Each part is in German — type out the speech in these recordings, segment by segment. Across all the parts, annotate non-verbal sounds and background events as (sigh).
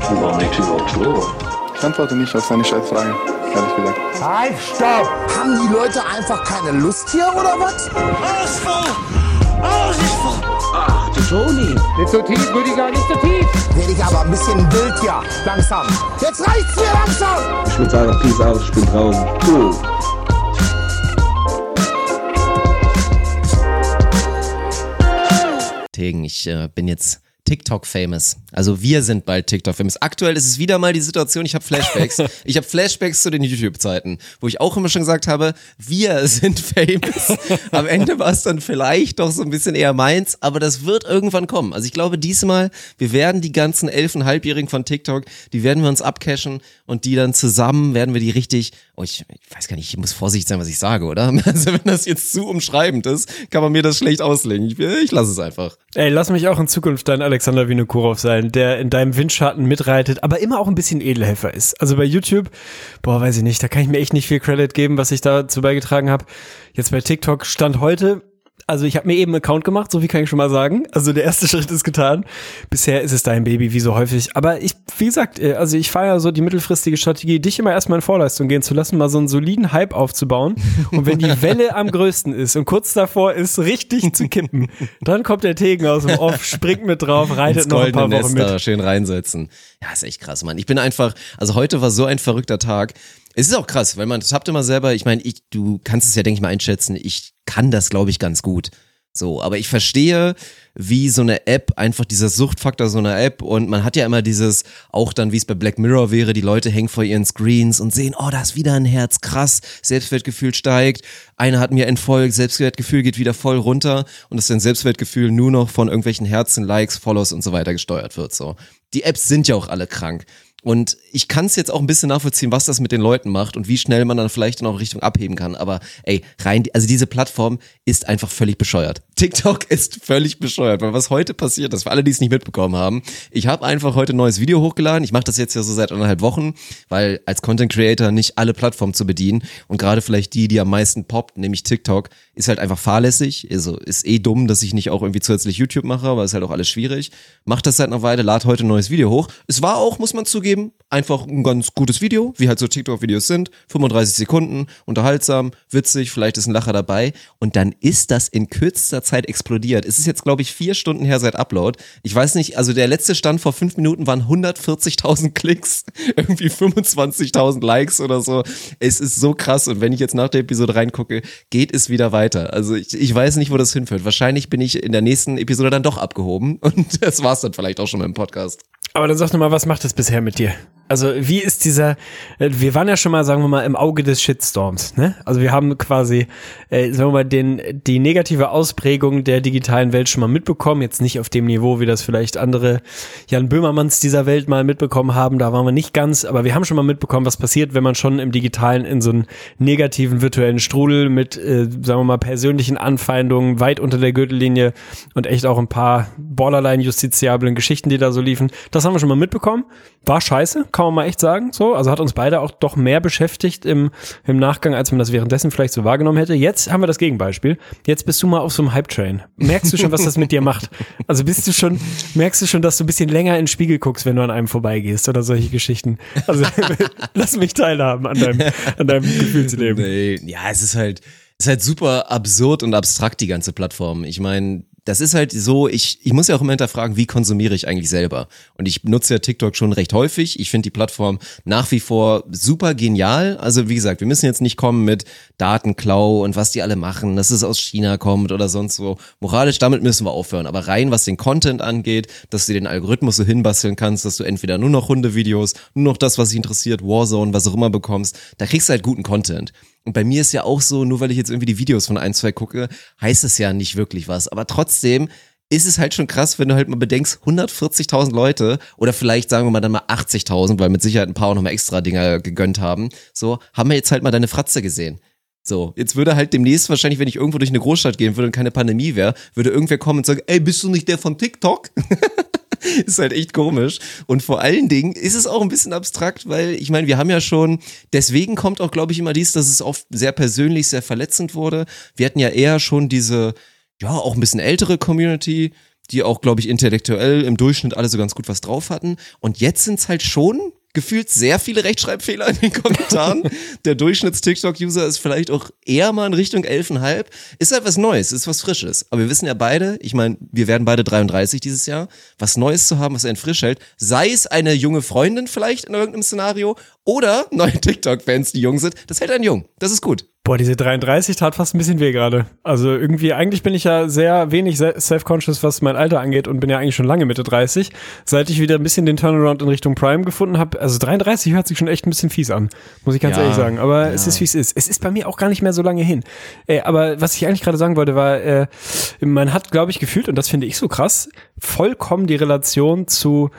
Warum liegt überhaupt Klo? Ich antworte nicht auf seine Scheißfragen, ehrlich gesagt. Halt, stopp! Haben die Leute einfach keine Lust hier oder was? Alles voll! Alles ist voll! Ach, du Toni. Nicht so tief, Rüdiger, nicht so tief. Werde ich aber ein bisschen wild hier. Langsam. Jetzt reicht's mir langsam! Ich würde sagen, Peace out, ich bin draußen. Cool. Tegen, ich äh, bin jetzt TikTok-famous. Also wir sind bald TikTok-famous. Aktuell ist es wieder mal die Situation, ich habe Flashbacks. (laughs) ich habe Flashbacks zu den YouTube-Zeiten, wo ich auch immer schon gesagt habe, wir sind famous. Am Ende war es dann vielleicht doch so ein bisschen eher meins, aber das wird irgendwann kommen. Also ich glaube diesmal, wir werden die ganzen elf- und halbjährigen von TikTok, die werden wir uns abcashen und die dann zusammen werden wir die richtig, oh ich, ich weiß gar nicht, ich muss vorsichtig sein, was ich sage, oder? (laughs) Also wenn das jetzt zu umschreibend ist, kann man mir das schlecht auslegen. Ich, ich lasse es einfach. Ey, lass mich auch in Zukunft dein Alexander Vinokurov sein, der in deinem Windschatten mitreitet, aber immer auch ein bisschen Edelhelfer ist. Also bei YouTube, boah, weiß ich nicht, da kann ich mir echt nicht viel Credit geben, was ich dazu beigetragen habe. Jetzt bei TikTok stand heute, also ich habe mir eben einen Account gemacht, so wie kann ich schon mal sagen. Also der erste (laughs) Schritt ist getan. Bisher ist es dein Baby, wie so häufig. Aber ich, wie gesagt, äh, also ich feiere so die mittelfristige Strategie, dich immer erstmal in Vorleistung gehen zu lassen, mal so einen soliden Hype aufzubauen. Und wenn die (laughs) Welle am größten ist und kurz davor ist, richtig zu kippen, dann kommt der Tegen aus dem Off, springt mit drauf, reitet noch ein paar Wochen Nester mit. schön reinsetzen. Ja, ist echt krass, Mann. Ich bin einfach, also heute war so ein verrückter Tag. Es ist auch krass, weil man, das habt ihr mal selber, ich meine, ich, du kannst es ja, denke ich mal, einschätzen. Ich kann das, glaube ich, ganz gut. So, aber ich verstehe, wie so eine App, einfach dieser Suchtfaktor so einer App und man hat ja immer dieses, auch dann wie es bei Black Mirror wäre, die Leute hängen vor ihren Screens und sehen, oh, da ist wieder ein Herz, krass, Selbstwertgefühl steigt, einer hat mir entfolgt, Selbstwertgefühl geht wieder voll runter und dass dein Selbstwertgefühl nur noch von irgendwelchen Herzen, Likes, Follows und so weiter gesteuert wird, so. Die Apps sind ja auch alle krank. Und ich kann es jetzt auch ein bisschen nachvollziehen, was das mit den Leuten macht und wie schnell man dann vielleicht in auch Richtung abheben kann. Aber ey, rein, also diese Plattform ist einfach völlig bescheuert. TikTok (laughs) ist völlig bescheuert, weil was heute passiert ist, für alle, die es nicht mitbekommen haben, ich habe einfach heute ein neues Video hochgeladen. Ich mache das jetzt ja so seit anderthalb Wochen, weil als Content Creator nicht alle Plattformen zu bedienen und gerade vielleicht die, die am meisten poppt, nämlich TikTok, ist halt einfach fahrlässig. Also ist eh dumm, dass ich nicht auch irgendwie zusätzlich YouTube mache, weil ist halt auch alles schwierig. Mach das seit einer Weile, lad heute ein neues Video hoch. Es war auch, muss man zugeben, einfach ein ganz gutes Video, wie halt so TikTok-Videos sind. 35 Sekunden, unterhaltsam, witzig, vielleicht ist ein Lacher dabei. Und dann ist das in kürzester Zeit explodiert. Es ist jetzt, glaube ich, vier Stunden her seit Upload. Ich weiß nicht, also der letzte Stand vor fünf Minuten waren 140.000 (laughs) Klicks, irgendwie 25.000 Likes oder so. Es ist so krass. Und wenn ich jetzt nach der Episode reingucke, geht es wieder weiter. Also ich, ich weiß nicht, wo das hinführt. Wahrscheinlich bin ich in der nächsten Episode dann doch abgehoben. (laughs) Und das war's dann vielleicht auch schon mit dem Podcast. Aber dann sag doch mal, was macht das bisher mit dir? Also wie ist dieser, äh, wir waren ja schon mal, sagen wir mal, im Auge des Shitstorms, ne? Also wir haben quasi, äh, sagen wir mal, den, die negative Ausprägung der digitalen Welt schon mal mitbekommen, jetzt nicht auf dem Niveau, wie das vielleicht andere Jan Böhmermanns dieser Welt mal mitbekommen haben, da waren wir nicht ganz, aber wir haben schon mal mitbekommen, was passiert, wenn man schon im Digitalen in so einen negativen virtuellen Strudel mit, äh, sagen wir mal, persönlichen Anfeindungen weit unter der Gürtellinie und echt auch ein paar borderline justiziablen Geschichten, die da so liefen, das haben wir schon mal mitbekommen. War scheiße, kann man mal echt sagen. So, also hat uns beide auch doch mehr beschäftigt im, im Nachgang, als man das währenddessen vielleicht so wahrgenommen hätte. Jetzt haben wir das Gegenbeispiel. Jetzt bist du mal auf so einem Hype-Train. Merkst du schon, was das mit dir macht? Also bist du schon, merkst du schon, dass du ein bisschen länger in den Spiegel guckst, wenn du an einem vorbeigehst oder solche Geschichten? Also (laughs) lass mich teilhaben an deinem, an deinem Gefühlsleben. Nee, ja, es ist halt, es ist halt super absurd und abstrakt, die ganze Plattform. Ich meine, das ist halt so, ich, ich muss ja auch immer hinterfragen, wie konsumiere ich eigentlich selber? Und ich nutze ja TikTok schon recht häufig. Ich finde die Plattform nach wie vor super genial. Also wie gesagt, wir müssen jetzt nicht kommen mit Datenklau und was die alle machen, dass es aus China kommt oder sonst so. Moralisch, damit müssen wir aufhören. Aber rein, was den Content angeht, dass du den Algorithmus so hinbasteln kannst, dass du entweder nur noch Hundevideos, nur noch das, was dich interessiert, Warzone, was auch immer bekommst, da kriegst du halt guten Content. Und bei mir ist ja auch so, nur weil ich jetzt irgendwie die Videos von ein, zwei gucke, heißt es ja nicht wirklich was. Aber trotzdem ist es halt schon krass, wenn du halt mal bedenkst, 140.000 Leute oder vielleicht sagen wir mal dann mal 80.000, weil mit Sicherheit ein paar auch nochmal extra Dinger gegönnt haben, so, haben wir jetzt halt mal deine Fratze gesehen. So, jetzt würde halt demnächst wahrscheinlich, wenn ich irgendwo durch eine Großstadt gehen würde und keine Pandemie wäre, würde irgendwer kommen und sagen, ey, bist du nicht der von TikTok? (laughs) (laughs) ist halt echt komisch. Und vor allen Dingen ist es auch ein bisschen abstrakt, weil ich meine, wir haben ja schon, deswegen kommt auch, glaube ich, immer dies, dass es oft sehr persönlich, sehr verletzend wurde. Wir hatten ja eher schon diese, ja, auch ein bisschen ältere Community, die auch, glaube ich, intellektuell im Durchschnitt alle so ganz gut was drauf hatten. Und jetzt sind's halt schon gefühlt sehr viele Rechtschreibfehler in den Kommentaren. (laughs) Der Durchschnitts-TikTok-User ist vielleicht auch eher mal in Richtung 11,5. Ist halt was Neues, ist was Frisches. Aber wir wissen ja beide, ich meine, wir werden beide 33 dieses Jahr, was Neues zu haben, was einen frisch hält. Sei es eine junge Freundin vielleicht in irgendeinem Szenario oder neue TikTok-Fans, die jung sind. Das hält einen jung. Das ist gut. Boah, diese 33 tat fast ein bisschen weh gerade. Also irgendwie, eigentlich bin ich ja sehr wenig se- self-conscious, was mein Alter angeht und bin ja eigentlich schon lange Mitte 30. Seit ich wieder ein bisschen den Turnaround in Richtung Prime gefunden habe, also 33 hört sich schon echt ein bisschen fies an, muss ich ganz Ja, ehrlich sagen. Aber es ist, wie es ist. Es ist bei mir auch gar nicht mehr so lange hin. Äh, aber was ich eigentlich gerade sagen wollte, war, äh, man hat, glaube ich, gefühlt, und das finde ich so krass, vollkommen die Relation zu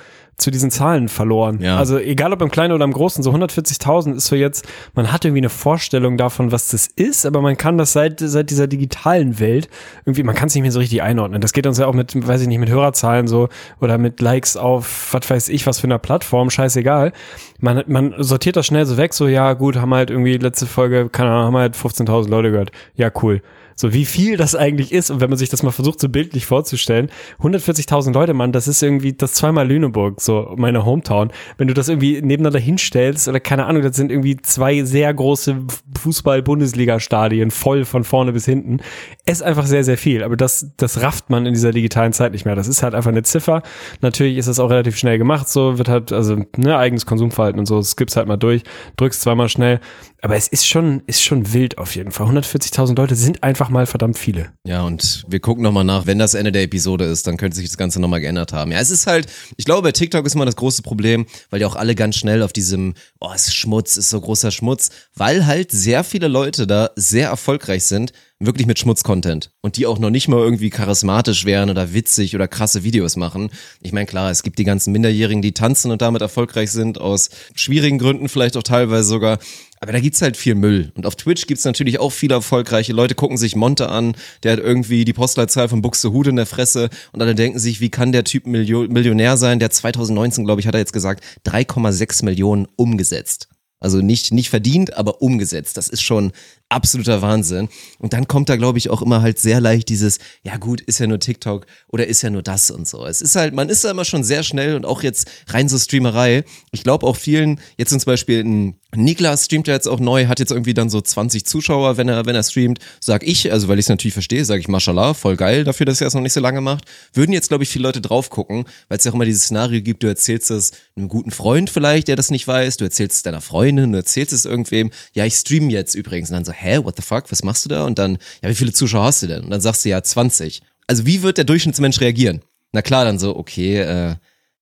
zu diesen Zahlen verloren. Ja. Also egal ob im Kleinen oder im Großen, so 140.000 ist so jetzt, man hat irgendwie eine Vorstellung davon, was das ist, aber man kann das seit, seit dieser digitalen Welt irgendwie, man kann es nicht mehr so richtig einordnen. Das geht uns ja auch mit, weiß ich nicht, mit Hörerzahlen so oder mit Likes auf, was weiß ich, was für einer Plattform, scheißegal. Man, man sortiert das schnell so weg, so ja gut, haben halt irgendwie letzte Folge, keine Ahnung, haben halt 15.000 Leute gehört. Ja, cool. So wie viel das eigentlich ist und wenn man sich das mal versucht, so bildlich vorzustellen, 140.000 Leute, Mann, das ist irgendwie das zweimal Lüneburg, so meine Hometown. Wenn du das irgendwie nebeneinander hinstellst oder keine Ahnung, das sind irgendwie zwei sehr große Fußball-Bundesliga-Stadien voll von vorne bis hinten. Ist einfach sehr, sehr viel, aber das, das rafft man in dieser digitalen Zeit nicht mehr. Das ist halt einfach eine Ziffer. Natürlich ist das auch relativ schnell gemacht, so wird halt, also, ne, eigenes Konsumverhalten und so, skippst halt mal durch, drückst zweimal schnell. Aber es ist schon, ist schon wild auf jeden Fall. 140.000 Leute sind einfach mal verdammt viele. Ja, und wir gucken nochmal nach, wenn das Ende der Episode ist, dann könnte sich das Ganze nochmal geändert haben. Ja, es ist halt, ich glaube, bei TikTok ist immer das große Problem, weil die auch alle ganz schnell auf diesem, oh, ist Schmutz, ist so großer Schmutz, weil halt sehr viele Leute da sehr erfolgreich sind, wirklich mit Schmutz-Content. Und die auch noch nicht mal irgendwie charismatisch wären oder witzig oder krasse Videos machen. Ich meine, klar, es gibt die ganzen Minderjährigen, die tanzen und damit erfolgreich sind, aus schwierigen Gründen vielleicht auch teilweise sogar. Aber da gibt's halt viel Müll. Und auf Twitch gibt's natürlich auch viele erfolgreiche Leute, gucken sich Monte an, der hat irgendwie die Postleitzahl von Buxtehude in der Fresse und alle denken sich, wie kann der Typ Millionär sein? Der 2019, glaube ich, hat er jetzt gesagt, 3,6 Millionen umgesetzt. Also nicht, nicht verdient, aber umgesetzt. Das ist schon absoluter Wahnsinn. Und dann kommt da, glaube ich, auch immer halt sehr leicht dieses, ja gut, ist ja nur TikTok oder ist ja nur das und so. Es ist halt, man ist da immer schon sehr schnell und auch jetzt rein so Streamerei. Ich glaube auch vielen, jetzt zum Beispiel ein Niklas streamt ja jetzt auch neu, hat jetzt irgendwie dann so 20 Zuschauer, wenn er, wenn er streamt. Sag ich, also weil ich es natürlich verstehe, sage ich Mashallah, voll geil dafür, dass er es noch nicht so lange macht. Würden jetzt, glaube ich, viele Leute drauf gucken, weil es ja auch immer dieses Szenario gibt, du erzählst es einem guten Freund vielleicht, der das nicht weiß, du erzählst es deiner Freundin, du erzählst es irgendwem, ja, ich stream jetzt übrigens. Und dann so, hä, what the fuck, was machst du da? Und dann, ja, wie viele Zuschauer hast du denn? Und dann sagst du ja 20. Also wie wird der Durchschnittsmensch reagieren? Na klar, dann so, okay, äh,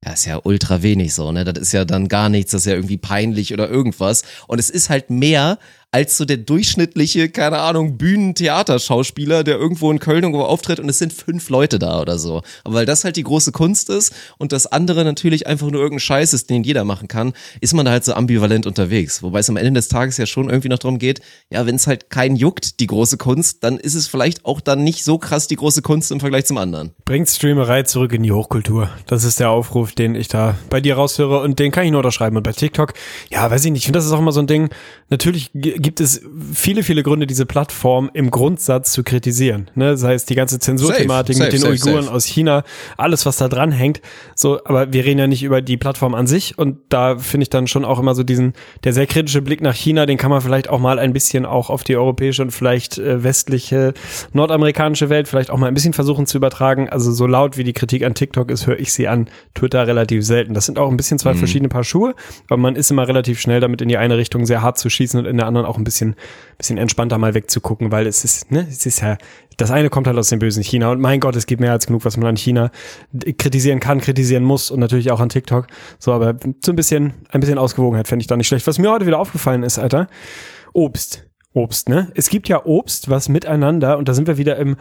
ja, ist ja ultra wenig so, ne? Das ist ja dann gar nichts, das ist ja irgendwie peinlich oder irgendwas. Und es ist halt mehr als so der durchschnittliche, keine Ahnung, Bühnentheaterschauspieler, der irgendwo in Köln irgendwo auftritt und es sind fünf Leute da oder so. Aber weil das halt die große Kunst ist und das andere natürlich einfach nur irgendein Scheiß ist, den jeder machen kann, ist man da halt so ambivalent unterwegs. Wobei es am Ende des Tages ja schon irgendwie noch darum geht, ja, wenn es halt keinen juckt, die große Kunst, dann ist es vielleicht auch dann nicht so krass die große Kunst im Vergleich zum anderen. Bringt Streamerei zurück in die Hochkultur. Das ist der Aufruf, den ich da bei dir raushöre und den kann ich nur unterschreiben. Und bei TikTok, ja, weiß ich nicht, ich finde, das ist auch immer so ein Ding. Natürlich gibt es viele, viele Gründe, diese Plattform im Grundsatz zu kritisieren. Ne? Sei es die ganze Zensurthematik mit den safe, Uiguren safe. aus China, alles, was da dran hängt. So, aber wir reden ja nicht über die Plattform an sich und da finde ich dann schon auch immer so diesen, der sehr kritische Blick nach China, den kann man vielleicht auch mal ein bisschen auch auf die europäische und vielleicht äh, westliche, nordamerikanische Welt vielleicht auch mal ein bisschen versuchen zu übertragen. Also so laut wie die Kritik an TikTok ist, höre ich sie an Twitter relativ selten. Das sind auch ein bisschen zwei verschiedene Paar Schuhe, aber man ist immer relativ schnell damit in die eine Richtung sehr hart zu schießen und in der anderen auch ein bisschen, bisschen entspannter mal wegzugucken, weil es ist, ne, es ist ja, das eine kommt halt aus dem bösen China und mein Gott, es gibt mehr als genug, was man an China kritisieren kann, kritisieren muss und natürlich auch an TikTok. So, aber so ein bisschen, ein bisschen Ausgewogenheit fände ich da nicht schlecht. Was mir heute wieder aufgefallen ist, Alter, Obst. Obst, ne? Es gibt ja Obst, was miteinander, und da sind wir wieder im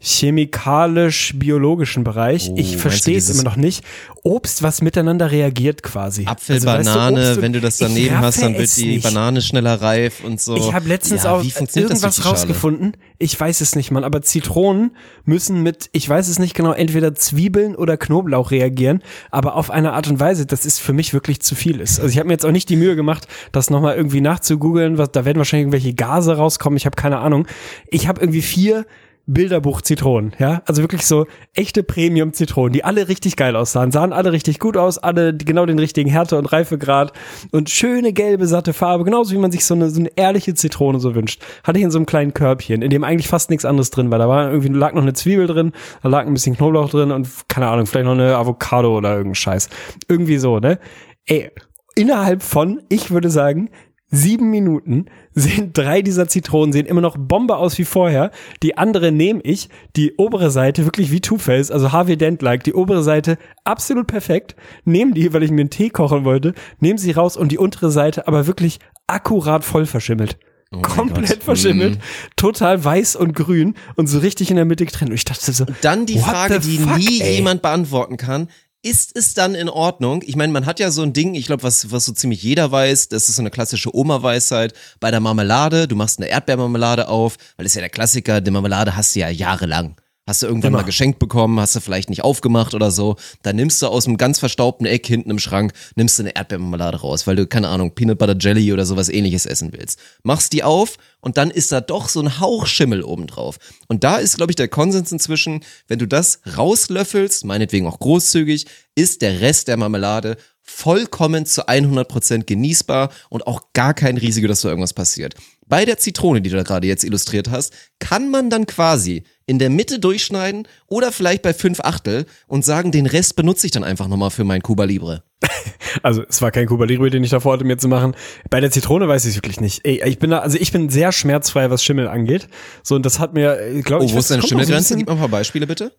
chemikalisch-biologischen Bereich. Oh, ich verstehe du es immer noch nicht. Obst, was miteinander reagiert quasi. Apfel, Also, weißt du, Banane, Obst und- wenn du das daneben hast, dann wird die nicht. Banane schneller reif und so. Ich habe letztens ja, auch irgendwas rausgefunden. Ich weiß es nicht, Mann. Aber Zitronen müssen mit, ich weiß es nicht genau, entweder Zwiebeln oder Knoblauch reagieren. Aber auf eine Art und Weise, das ist für mich wirklich zu viel ist. Also ich habe mir jetzt auch nicht die Mühe gemacht, das nochmal irgendwie nachzugoogeln. Was, da werden wahrscheinlich irgendwelche Gase rauskommen. Ich habe keine Ahnung. Ich habe irgendwie vier Bilderbuch-Zitronen, ja. Also wirklich so echte Premium-Zitronen, die alle richtig geil aussahen, sahen alle richtig gut aus, alle genau den richtigen Härte- und Reifegrad und schöne gelbe, satte Farbe, genauso wie man sich so eine, so eine ehrliche Zitrone so wünscht. Hatte ich in so einem kleinen Körbchen, in dem eigentlich fast nichts anderes drin war. Da war irgendwie, lag noch eine Zwiebel drin, da lag ein bisschen Knoblauch drin und keine Ahnung, vielleicht noch eine Avocado oder irgendein Scheiß. Irgendwie so, ne? Ey, innerhalb von, ich würde sagen, sieben Minuten sehen drei dieser Zitronen sehen immer noch Bombe aus wie vorher. Die andere nehme ich, die obere Seite wirklich wie Two-Face, also Harvey Dent-like, die obere Seite absolut perfekt. Nehme die, weil ich mir einen Tee kochen wollte, nehme sie raus und die untere Seite aber wirklich akkurat voll verschimmelt. Oh Komplett verschimmelt, Mhm. total weiß und grün und so richtig in der Mitte getrennt. Und ich dachte so, Dann die Frage, die fuck, nie ey? jemand beantworten kann. Ist es dann in Ordnung? Ich meine, man hat ja so ein Ding, ich glaube, was, was so ziemlich jeder weiß, das ist so eine klassische Oma-Weisheit. Bei der Marmelade, du machst eine Erdbeermarmelade auf, weil das ist ja der Klassiker, die Marmelade hast du ja jahrelang. Hast du irgendwann Immer. mal geschenkt bekommen, hast du vielleicht nicht aufgemacht oder so. Dann nimmst du aus einem ganz verstaubten Eck hinten im Schrank, nimmst du eine Erdbeermarmelade raus, weil du, keine Ahnung, Peanut Butter Jelly oder sowas ähnliches essen willst. Machst die auf und dann ist da doch so ein Hauch Schimmel oben drauf. Und da ist, glaube ich, der Konsens inzwischen, wenn du das rauslöffelst, meinetwegen auch großzügig, ist der Rest der Marmelade vollkommen zu 100% genießbar und auch gar kein Risiko, dass so irgendwas passiert. Bei der Zitrone, die du da gerade jetzt illustriert hast, kann man dann quasi in der Mitte durchschneiden oder vielleicht bei fünf Achtel und sagen, den Rest benutze ich dann einfach nochmal für mein Cuba Libre. (laughs) Also es war kein Cuba Libre, den ich davor hatte, mir zu machen. Bei der Zitrone weiß ich es wirklich nicht. Ey, ich bin da, also ich bin sehr schmerzfrei, was Schimmel angeht. So, und das hat mir, glaube Oh, ich, wo weiß, ist deine Schimmelgrenze? Gib mal ein paar Beispiele bitte.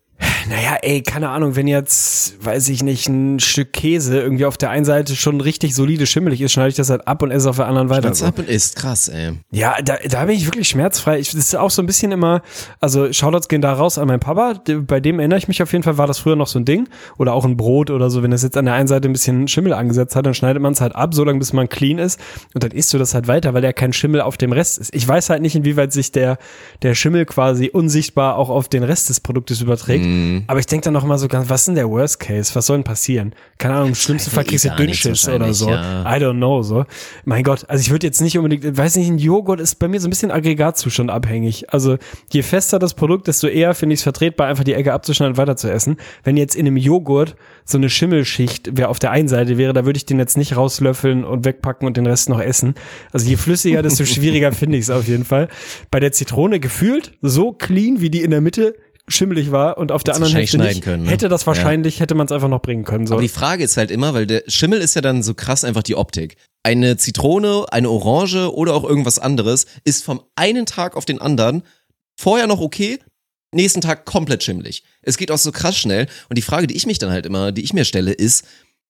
Naja, ey, keine Ahnung, wenn jetzt, weiß ich nicht, ein Stück Käse irgendwie auf der einen Seite schon richtig solide schimmelig ist, schneide ich das halt ab und esse auf der anderen weiter. Das So. ab und ist krass, ey. Ja, da, da bin ich wirklich schmerzfrei. Ich, das ist auch so ein bisschen immer, also Shoutouts gehen da raus an meinen Papa. Bei dem erinnere ich mich auf jeden Fall, war das früher noch so ein Ding. Oder auch ein Brot oder so. Wenn das jetzt an der einen Seite ein bisschen Schimmel angesetzt hat, dann schneidet man es halt ab, so lange bis man clean ist. Und dann isst du das halt weiter, weil ja kein Schimmel auf dem Rest ist. Ich weiß halt nicht, inwieweit sich der, der Schimmel quasi unsichtbar auch auf den Rest des Produktes überträgt. Aber ich denke dann noch mal so ganz, was ist denn der Worst Case? Was soll denn passieren? Keine Ahnung, im schlimmsten Fall kriegst du Dünnschiss oder so. ja. I don't know, so. Mein Gott, also ich würde jetzt nicht unbedingt, weiß nicht, ein Joghurt ist bei mir so ein bisschen Aggregatzustand abhängig. Also je fester das Produkt, desto eher finde ich es vertretbar, einfach die Ecke abzuschneiden und weiter zu essen. Wenn jetzt in einem Joghurt so eine Schimmelschicht wer auf der einen Seite wäre, da würde ich den jetzt nicht rauslöffeln und wegpacken und den Rest noch essen. Also je flüssiger, desto (laughs) schwieriger finde ich es auf jeden Fall. Bei der Zitrone gefühlt so clean, wie die in der Mitte schimmelig war und auf der anderen Hälfte nicht, können, ne? hätte das wahrscheinlich, hätte man es einfach noch bringen können. So. Aber die Frage ist halt immer, weil der Schimmel ist ja dann so krass einfach die Optik. Eine Zitrone, eine Orange oder auch irgendwas anderes ist vom einen Tag auf den anderen vorher noch okay, nächsten Tag komplett schimmelig. Es geht auch so krass schnell. Und die Frage, die ich mich dann halt immer, die ich mir stelle, ist,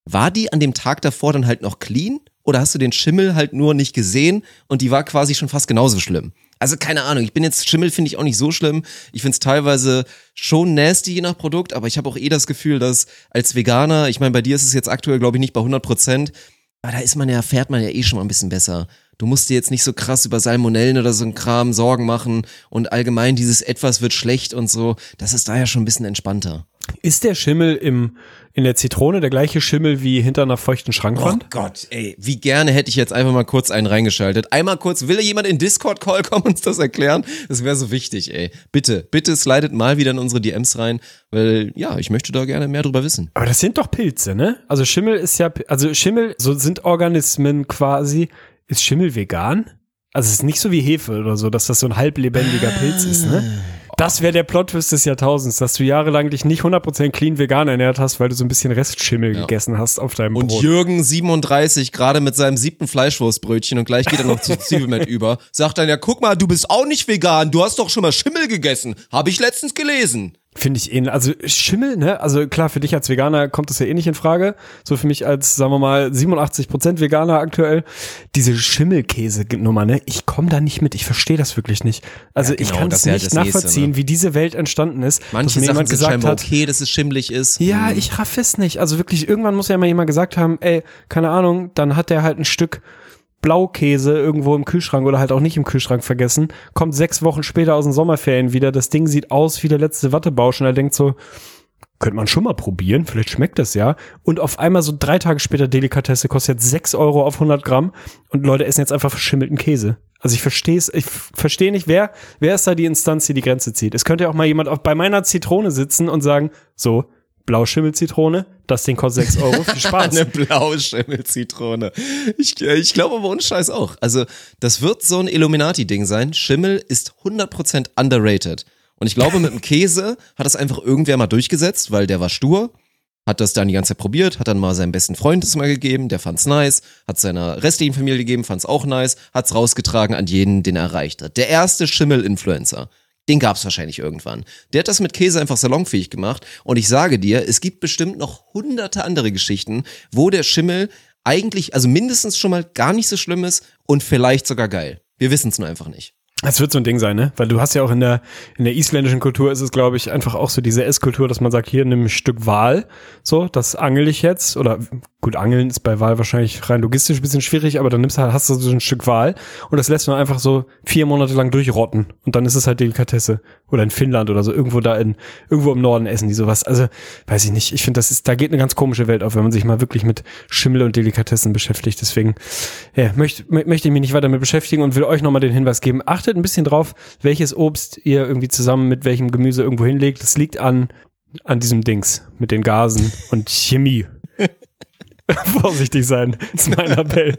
war die an dem Tag davor dann halt noch clean? Oder hast du den Schimmel halt nur nicht gesehen und die war quasi schon fast genauso schlimm? Also keine Ahnung, ich bin jetzt, Schimmel finde ich auch nicht so schlimm. Ich finde es teilweise schon nasty je nach Produkt, aber ich habe auch eh das Gefühl, dass als Veganer, ich meine, bei dir ist es jetzt aktuell, glaube ich, nicht bei 100 Prozent, aber da ist man ja, fährt man ja eh schon mal ein bisschen besser. Du musst dir jetzt nicht so krass über Salmonellen oder so ein Kram Sorgen machen und allgemein dieses etwas wird schlecht und so, das ist da ja schon ein bisschen entspannter. Ist der Schimmel im, in der Zitrone der gleiche Schimmel wie hinter einer feuchten Schrankwand? Oh Gott, ey, wie gerne hätte ich jetzt einfach mal kurz einen reingeschaltet. Einmal kurz, will jemand in Discord-Call kommen und uns das erklären? Das wäre so wichtig, ey. Bitte, bitte slidet mal wieder in unsere DMs rein, weil ja, ich möchte da gerne mehr drüber wissen. Aber das sind doch Pilze, ne? Also Schimmel ist ja, also Schimmel, so sind Organismen quasi. Ist Schimmel vegan? Also es ist nicht so wie Hefe oder so, dass das so ein halblebendiger Pilz ist, ne? Das wäre der Plot-Twist des Jahrtausends, dass du jahrelang dich nicht 100% clean vegan ernährt hast, weil du so ein bisschen Restschimmel gegessen hast auf deinem Und Brot. Jürgen 37 gerade mit seinem siebten Fleischwurstbrötchen und gleich geht er noch zu (laughs) Zwiebelmet über, sagt dann ja, guck mal, du bist auch nicht vegan, du hast doch schon mal Schimmel gegessen, habe ich letztens gelesen. Finde ich ähnlich. Also Schimmel, ne? Also klar, für dich als Veganer kommt das ja eh nicht in Frage. So für mich als, sagen wir mal, 87% Veganer aktuell. Diese Schimmelkäse-Nummer, ne? Ich komme da nicht mit. Ich verstehe das wirklich nicht. Also Ja, ich genau, kann das es nicht das Nächste, nachvollziehen, ne? wie diese Welt entstanden ist. Manche dass mir Sachen gesagt hat, okay, dass es schimmelig ist. ja, Hm. ich raff es nicht. Also wirklich, irgendwann muss ja mal jemand gesagt haben, ey, keine Ahnung, dann hat der halt ein Stück Blaukäse irgendwo im Kühlschrank oder halt auch nicht im Kühlschrank vergessen, kommt sechs Wochen später aus den Sommerferien wieder, das Ding sieht aus wie der letzte Wattebausch und er denkt so, könnte man schon mal probieren, vielleicht schmeckt das ja. Und auf einmal so drei Tage später Delikatesse kostet jetzt sechs Euro auf 100 Gramm und Leute essen jetzt einfach verschimmelten Käse. Also ich verstehe es, ich verstehe nicht, wer, wer ist da die Instanz, die die Grenze zieht. Es könnte ja auch mal jemand auf, bei meiner Zitrone sitzen und sagen, so, Blauschimmelzitrone, das Ding kostet 6 Euro, viel (laughs) Spaß. Eine blaue Schimmelzitrone. Ich, äh, ich glaube aber ohne Scheiß auch. Also, das wird so ein Illuminati-Ding sein. Schimmel ist 100% underrated. Und ich glaube, mit dem Käse hat das einfach irgendwer mal durchgesetzt, weil der war stur, hat das dann die ganze Zeit probiert, hat dann mal seinem besten Freund das mal gegeben, der fand's nice, hat seiner restlichen Familie gegeben, fand's auch nice, hat's rausgetragen an jeden, den er erreicht hat. Der erste Schimmel-Influencer. Den gab's wahrscheinlich irgendwann. Der hat das mit Käse einfach salonfähig gemacht. Und ich sage dir, es gibt bestimmt noch hunderte andere Geschichten, wo der Schimmel eigentlich, also mindestens schon mal gar nicht so schlimm ist und vielleicht sogar geil. Wir wissen's nur einfach nicht. Es wird so ein Ding sein, ne? Weil du hast ja auch in der, in der isländischen Kultur ist es, glaube ich, einfach auch so diese Esskultur, dass man sagt, hier nimm ein Stück Wal, so, das angel ich jetzt. Oder gut, Angeln ist bei Wal wahrscheinlich rein logistisch ein bisschen schwierig, aber dann nimmst du halt, hast du so ein Stück Wal und das lässt man einfach so vier Monate lang durchrotten. Und dann ist es halt Delikatesse. Oder in Finnland oder so, irgendwo da in, irgendwo im Norden essen die sowas. Also, weiß ich nicht. Ich finde, das ist, da geht eine ganz komische Welt auf, wenn man sich mal wirklich mit Schimmel und Delikatessen beschäftigt. Deswegen, ja, möchte, möchte ich mich nicht weiter damit beschäftigen und will euch nochmal den Hinweis geben. Achtet ein bisschen drauf, welches Obst ihr irgendwie zusammen mit welchem Gemüse irgendwo hinlegt. Das liegt an, an diesem Dings mit den Gasen und Chemie. (laughs) Vorsichtig sein, (laughs) ist mein Appell.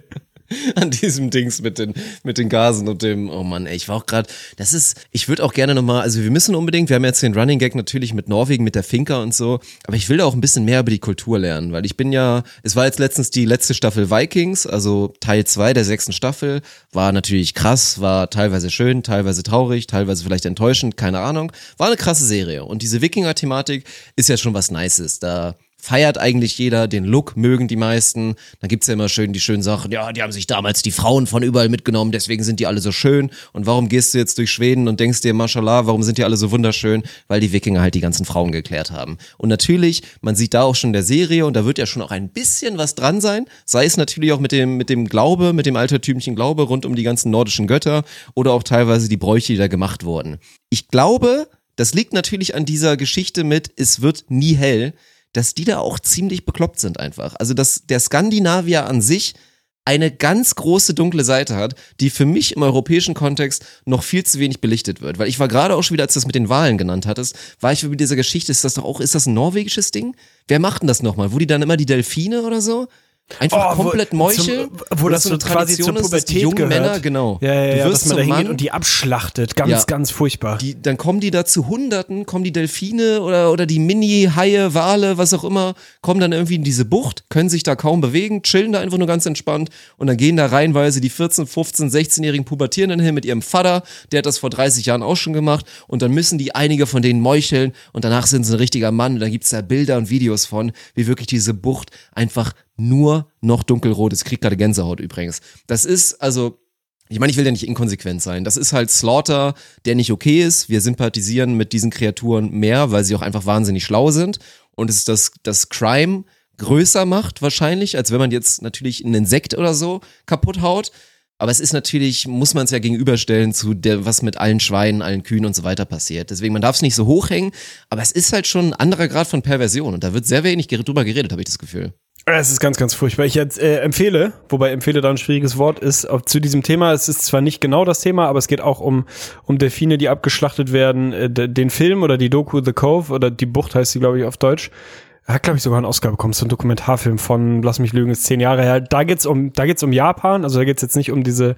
an diesem Dings mit den mit den Gasen und dem oh Mann, ey, ich war auch gerade, das ist ich würde auch gerne noch mal, also wir müssen unbedingt, wir haben jetzt den Running Gag natürlich mit Norwegen mit der Finca und so, aber ich will da auch ein bisschen mehr über die Kultur lernen, weil ich bin ja, es war jetzt letztens die letzte Staffel Vikings, also Teil zwei der sechsten Staffel, war natürlich krass, war teilweise schön, teilweise traurig, teilweise vielleicht enttäuschend, keine Ahnung, war eine krasse Serie und diese Wikinger Thematik ist ja schon was Nices, da feiert eigentlich jeder, den Look mögen die meisten. Dann gibt's ja immer schön die schönen Sachen, ja, die haben sich damals die Frauen von überall mitgenommen, deswegen sind die alle so schön. Und warum gehst du jetzt durch Schweden und denkst dir, Mashallah, warum sind die alle so wunderschön? Weil die Wikinger halt die ganzen Frauen geklärt haben. Und natürlich, man sieht da auch schon in der Serie, und da wird ja schon auch ein bisschen was dran sein, sei es natürlich auch mit dem, mit dem Glaube, mit dem altertümlichen Glaube rund um die ganzen nordischen Götter oder auch teilweise die Bräuche, die da gemacht wurden. Ich glaube, das liegt natürlich an dieser Geschichte mit, es wird nie hell, dass die da auch ziemlich bekloppt sind einfach. Also dass der Skandinavier an sich eine ganz große dunkle Seite hat, die für mich im europäischen Kontext noch viel zu wenig belichtet wird. Weil ich war gerade auch schon wieder, als du das mit den Wahlen genannt hattest, war ich über dieser Geschichte, ist das doch auch, ist das ein norwegisches Ding? Wer macht denn das nochmal? Wo die dann immer die Delfine oder so? Einfach Oh, wo- komplett Meuchel, zum- wo das so quasi zur ist, dass die Pubertät jungen gehört. Männer, genau. Ja, ja, du ja, wirst dass man da zum Mann, und die abschlachtet. Ganz, Ja. ganz furchtbar. die, dann kommen die da zu Hunderten, kommen die Delfine oder, oder die Mini-Haie, Wale, was auch immer, kommen dann irgendwie in diese Bucht, können sich da kaum bewegen, chillen da einfach nur ganz entspannt und dann gehen da reihenweise die 14, 15, 16-jährigen Pubertierenden hin mit ihrem Vater, der hat das vor 30 Jahren auch schon gemacht und dann müssen die einige von denen meucheln und danach sind sie ein richtiger Mann und dann gibt's da Bilder und Videos von, wie wirklich diese Bucht einfach nur noch dunkelrot ist. Ich krieg gerade Gänsehaut übrigens. Das ist, also, ich meine, ich will ja nicht inkonsequent sein. Das ist halt Slaughter, der nicht okay ist. Wir sympathisieren mit diesen Kreaturen mehr, weil sie auch einfach wahnsinnig schlau sind. Und es ist das, das Crime größer macht wahrscheinlich, als wenn man jetzt natürlich einen Insekt oder so kaputt haut. Aber es ist natürlich, muss man es ja gegenüberstellen zu der, was mit allen Schweinen, allen Kühen und so weiter passiert. Deswegen, man darf es nicht so hochhängen, aber es ist halt schon ein anderer Grad von Perversion und da wird sehr wenig drüber geredet, habe ich das Gefühl. Es ist ganz, ganz furchtbar. Ich äh, empfehle, wobei empfehle da ein schwieriges Wort ist, auch zu diesem Thema. Es ist zwar nicht genau das Thema, aber es geht auch um, um Delfine, die abgeschlachtet werden. Äh, den Film oder die Doku The Cove oder die Bucht heißt sie, glaube ich, auf Deutsch. Hat, glaube ich, sogar einen Oscar bekommen. So ein Dokumentarfilm von, lass mich lügen, ist zehn Jahre her. Da geht's um, da geht's um Japan. Also da geht's jetzt nicht um diese,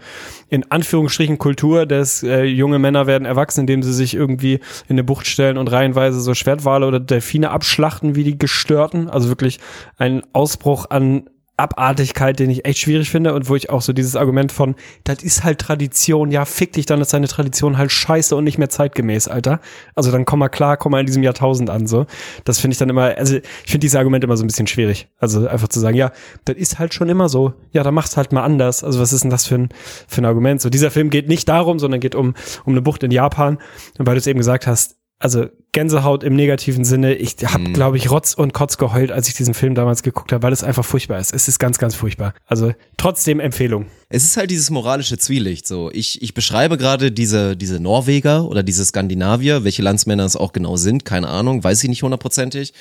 in Anführungsstrichen, Kultur, dass äh, junge Männer werden erwachsen, indem sie sich irgendwie in eine Bucht stellen und reihenweise so Schwertwale oder Delfine abschlachten wie die Gestörten. Also wirklich ein Ausbruch an Abartigkeit, den ich echt schwierig finde und wo ich auch so dieses Argument von, das ist halt Tradition, ja, fick dich, dann ist deine Tradition halt scheiße und nicht mehr zeitgemäß, Alter. Also dann komm mal klar, komm mal in diesem Jahrtausend an, so. Das finde ich dann immer, also ich finde dieses Argument immer so ein bisschen schwierig. Also einfach zu sagen, ja, das ist halt schon immer so. Ja, dann mach's halt mal anders. Also was ist denn das für ein, für ein Argument? So, dieser Film geht nicht darum, sondern geht um, um eine Bucht in Japan. Und weil du es eben gesagt hast, also Gänsehaut im negativen Sinne. Ich habe, Mhm. glaube ich, Rotz und Kotz geheult, als ich diesen Film damals geguckt habe, weil es einfach furchtbar ist. Es ist ganz, ganz furchtbar. Also trotzdem Empfehlung. Es ist halt dieses moralische Zwielicht. So, ich, ich beschreibe gerade diese, diese Norweger oder diese Skandinavier, welche Landsmänner es auch genau sind, keine Ahnung, weiß ich nicht hundertprozentig.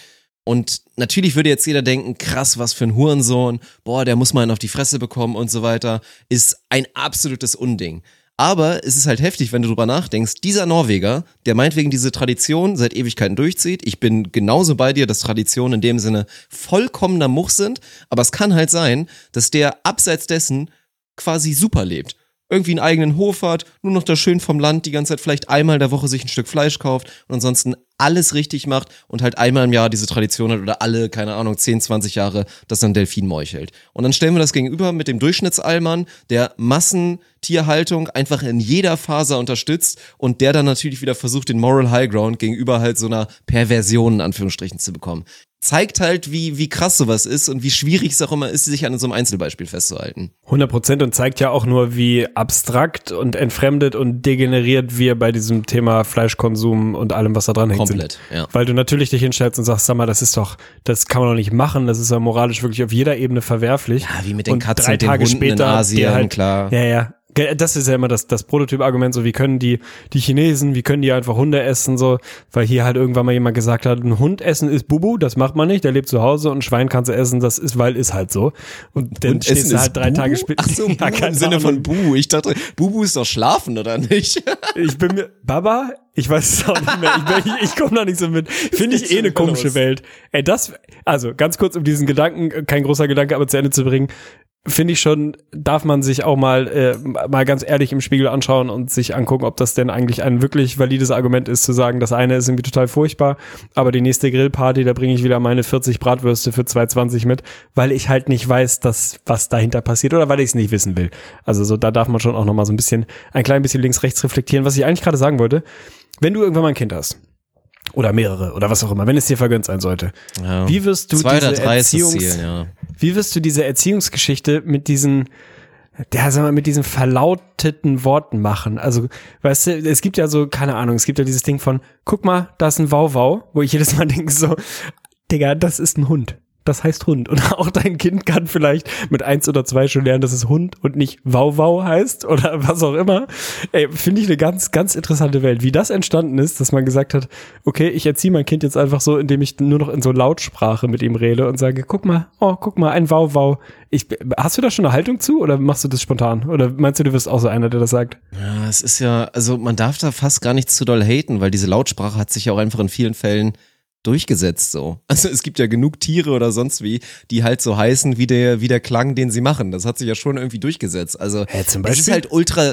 Und natürlich würde jetzt jeder denken, krass, was für ein Hurensohn, boah, der muss mal einen auf die Fresse bekommen und so weiter, ist ein absolutes Unding. Aber es ist halt heftig, wenn du drüber nachdenkst, dieser Norweger, der meinetwegen diese Tradition seit Ewigkeiten durchzieht. Ich bin genauso bei dir, dass Traditionen in dem Sinne vollkommener Much sind. Aber es kann halt sein, dass der abseits dessen quasi super lebt irgendwie einen eigenen Hof hat, nur noch da schön vom Land die ganze Zeit vielleicht einmal der Woche sich ein Stück Fleisch kauft und ansonsten alles richtig macht und halt einmal im Jahr diese Tradition hat oder alle, keine Ahnung, 10, 20 Jahre, dass dann Delfin meuchelt. Und dann stellen wir das gegenüber mit dem Durchschnittsalmann, der Massentierhaltung einfach in jeder Faser unterstützt und der dann natürlich wieder versucht, den Moral High Ground gegenüber halt so einer Perversion in Anführungsstrichen zu bekommen zeigt halt, wie, wie krass sowas ist und wie schwierig es auch immer ist, sich an so einem Einzelbeispiel festzuhalten. 100 Prozent und zeigt ja auch nur, wie abstrakt und entfremdet und degeneriert wir bei diesem Thema Fleischkonsum und allem, was da dran hängt. Komplett, sind. ja. Weil du natürlich dich hinstellst und sagst, sag mal, das ist doch, das kann man doch nicht machen, das ist ja moralisch wirklich auf jeder Ebene verwerflich. Ja, wie mit den und Katzen drei und Tage später, in Asien, halt, klar. Ja, ja, das ist ja immer das, das Prototyp-Argument, so wie können die, die Chinesen, wie können die einfach Hunde essen, so, weil hier halt irgendwann mal jemand gesagt hat, ein Hund essen ist Bubu, das macht man nicht, der lebt zu Hause und ein Schwein kannst du essen, das ist, weil ist halt so. Und dann Und stehst du halt drei Bubu? Tage später. Ach so, (laughs) Bubu Ja, im Sinne von Bu. Ich dachte, Bubu ist doch schlafen, oder nicht? (laughs) Ich bin mir, Baba, ich weiß es auch nicht mehr. Ich, bin- ich, ich komme da nicht so mit. (laughs) Finde ich eh eine komische Welt. Ey, das, also ganz kurz, um diesen Gedanken, kein großer Gedanke, aber zu Ende zu bringen, finde ich schon, darf man sich auch mal, äh, mal ganz ehrlich im Spiegel anschauen und sich angucken, ob das denn eigentlich ein wirklich valides Argument ist, zu sagen, das eine ist irgendwie total furchtbar, aber die nächste Grillparty, da bringe ich wieder meine 40 Bratwürste für 2,20 mit, weil ich halt nicht weiß, dass, was dahinter passiert oder weil ich es nicht wissen will. Also so, da darf man schon auch noch mal so ein bisschen, ein klein bisschen links, rechts reflektieren. Was ich eigentlich gerade sagen wollte, wenn du irgendwann mal ein Kind hast, oder mehrere, oder was auch immer, wenn es dir vergönnt sein sollte, Ja. wie wirst du Zwei diese Erziehungs Ziel, ja. wie wirst du diese Erziehungsgeschichte mit diesen, ja, sag mal, mit diesen verlauteten Worten machen? Also, weißt du, es gibt ja so, keine Ahnung, es gibt ja dieses Ding von, guck mal, da ist ein Wauwau, wo ich jedes Mal (laughs) denke so, Digga, das ist ein Hund. Das heißt Hund. Und (laughs) auch dein Kind kann vielleicht mit eins oder zwei schon lernen, dass es Hund und nicht Wauwau heißt oder (laughs) was auch immer. Ey, finde ich eine ganz, ganz interessante Welt. Wie das entstanden ist, dass man gesagt hat, okay, ich erziehe mein Kind jetzt einfach so, indem ich nur noch in so Lautsprache mit ihm rede und sage, guck mal, oh, guck mal, ein Wauwau. Ich, hast du da schon eine Haltung zu oder machst du das spontan? Oder meinst du, du wirst auch so einer, der das sagt? Ja, es ist ja, also man darf da fast gar nicht zu doll haten, weil diese Lautsprache hat sich ja auch einfach in vielen Fällen durchgesetzt so. (laughs) Also es gibt ja genug Tiere oder sonst wie, die halt so heißen wie der, wie der Klang, den sie machen. Das hat sich ja schon irgendwie durchgesetzt. Also Hä, zum es ist Beispiel? halt ultra,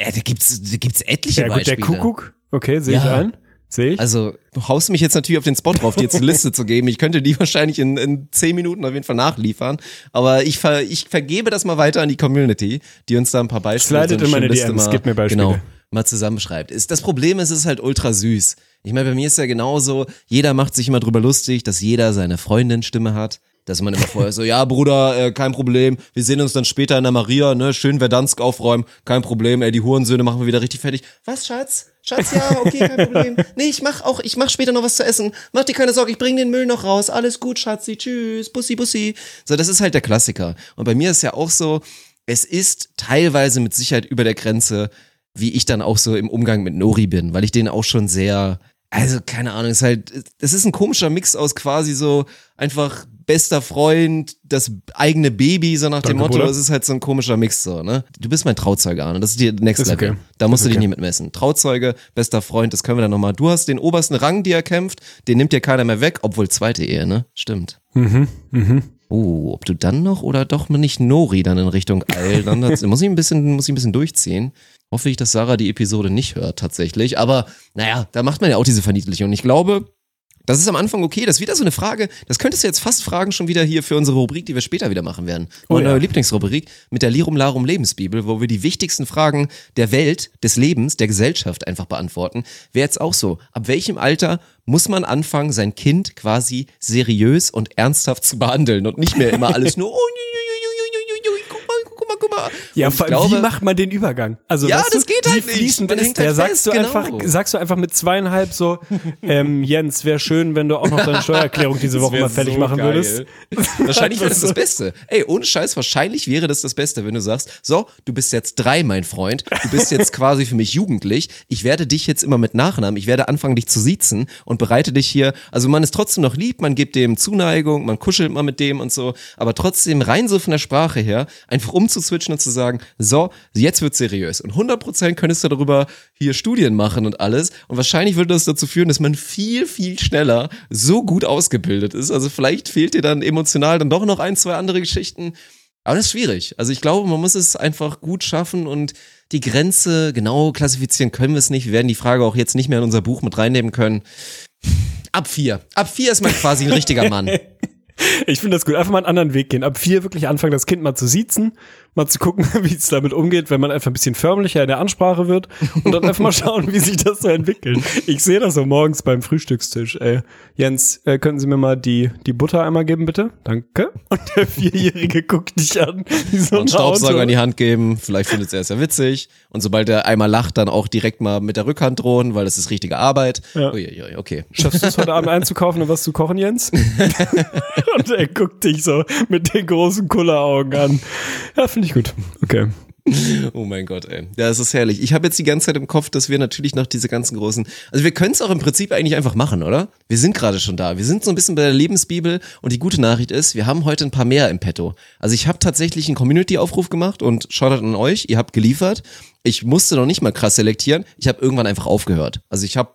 ja, da gibt's, da gibt's etliche Ja, gut, der Beispiele. Kuckuck. Okay, sehe ich Ja. ein. Sehe ich. Also, du haust mich jetzt natürlich auf den Spot drauf, dir jetzt eine Liste zu geben. Ich könnte die (laughs) wahrscheinlich in, in zehn Minuten auf jeden Fall nachliefern. Aber ich, ver, ich vergebe das mal weiter an die Community, die uns da ein paar Beispiele Slidet so in meine Liste DMs, mal, mir Beispiele. Genau, mal zusammenschreibt. Ist, das Problem ist, es ist halt ultra süß. Ich meine, bei mir ist ja genauso, jeder macht sich immer drüber lustig, dass jeder seine Freundin-Stimme hat. Dass man immer vorher so, ja, Bruder, äh, kein Problem, wir sehen uns dann später in der Maria, ne, schön Verdansk aufräumen, kein Problem, ey, die Hurensöhne machen wir wieder richtig fertig. Was, Schatz? Schatz, ja, okay, kein Problem. Nee, ich mach auch, ich mach später noch was zu essen. Mach dir keine Sorge, ich bring den Müll noch raus. Alles gut, Schatzi, tschüss, Bussi, Bussi. So, das ist halt der Klassiker. Und bei mir ist ja auch so, es ist teilweise mit Sicherheit über der Grenze, wie ich dann auch so im Umgang mit Nori bin, weil ich den auch schon sehr, also keine Ahnung, ist halt, es ist ein komischer Mix aus quasi so einfach bester Freund, das eigene Baby, so nach dem Danke, Motto, Bruder. es ist halt so ein komischer Mix so, ne? Du bist mein Trauzeuge, Arne, das ist die Next Ist Level. okay. Da musst Ist du dich okay. nicht mitmessen. Trauzeuge, bester Freund, das können wir dann nochmal. Du hast den obersten Rang, die er kämpft, den nimmt dir keiner mehr weg, obwohl zweite Ehe, ne? Stimmt. Mhm, mhm. Oh, ob du dann noch oder doch nicht Nori dann in Richtung Eil, dann (laughs) muss ich ein bisschen, muss ich ein bisschen durchziehen. Hoffe ich, dass Sarah die Episode nicht hört tatsächlich. Aber naja, da macht man ja auch diese Verniedlichung. Und ich glaube, das ist am Anfang okay. Das ist wieder so eine Frage. Das könntest du jetzt fast fragen, schon wieder hier für unsere Rubrik, die wir später wieder machen werden. Oh Meine ja. neue Lieblingsrubrik mit der Lirum Larum Lebensbibel, wo wir die wichtigsten Fragen der Welt, des Lebens, der Gesellschaft einfach beantworten. Wäre jetzt auch so. Ab welchem Alter muss man anfangen, sein Kind quasi seriös und ernsthaft zu behandeln und nicht mehr immer alles nur, (laughs) oh, mal. Ja, vor allem, glaube, wie macht man den Übergang? Also, Ja, das du, geht halt nicht. Man ist hängt halt Sagst fest, du genau. einfach, sagst du einfach mit zweieinhalb so, (laughs) ähm, Jens, wäre schön, wenn du auch noch deine Steuererklärung diese Woche mal fertig so machen geil. würdest. (laughs) Wahrscheinlich wäre das das (laughs) Beste. Ey, ohne Scheiß, wahrscheinlich wäre das das Beste, wenn du sagst, so, du bist jetzt drei, mein Freund, du bist jetzt quasi für mich jugendlich, ich werde dich jetzt immer mit Nachnamen, ich werde anfangen, dich zu siezen und bereite dich hier, also man ist trotzdem noch lieb, man gibt dem Zuneigung, man kuschelt mal mit dem und so, aber trotzdem rein so von der Sprache her, einfach umzuswitchen switchen und zu sagen, so, jetzt wird seriös. Und 100% könntest du darüber hier Studien machen und alles. Und wahrscheinlich würde das dazu führen, dass man viel, viel schneller so gut ausgebildet ist. Also vielleicht fehlt dir dann emotional dann doch noch ein, zwei andere Geschichten. Aber das ist schwierig. Also ich glaube, man muss es einfach gut schaffen und die Grenze genau klassifizieren können wir es nicht. Wir werden die Frage auch jetzt nicht mehr in unser Buch mit reinnehmen können. Ab vier. Ab vier ist man quasi ein richtiger Mann. (laughs) Ich finde das gut. Einfach mal einen anderen Weg gehen. Ab vier wirklich anfangen, das Kind mal zu siezen, mal zu gucken, (laughs) wie es damit umgeht, wenn man einfach ein bisschen förmlicher in der Ansprache wird und dann einfach mal schauen, wie sich das so entwickelt. Ich sehe das so morgens beim Frühstückstisch. Ey, Jens, äh, könnten Sie mir mal die, die Butter einmal geben, bitte? Danke. Und der Vierjährige guckt dich an. Wie so Und Staubsauger Auto. in die Hand geben. Vielleicht findet er es ja witzig. Und sobald er einmal lacht, dann auch direkt mal mit der Rückhand drohen, weil das ist richtige Arbeit. Ja. Uiuiui, okay. Schaffst du es heute Abend einzukaufen und was zu kochen, Jens? (laughs) und er guckt dich so mit den großen Kulleraugen an. Ja, finde ich gut. Okay. (laughs) Oh mein Gott, ey. Ja, es ist herrlich. Ich habe jetzt die ganze Zeit im Kopf, dass wir natürlich noch diese ganzen großen. Also wir können es auch im Prinzip eigentlich einfach machen, oder? Wir sind gerade schon da. Wir sind so ein bisschen bei der Lebensbibel und die gute Nachricht ist, wir haben heute ein paar mehr im Petto. Also ich habe tatsächlich einen Community-Aufruf gemacht und Shoutout an euch, ihr habt geliefert. Ich musste noch nicht mal krass selektieren. Ich habe irgendwann einfach aufgehört. Also ich habe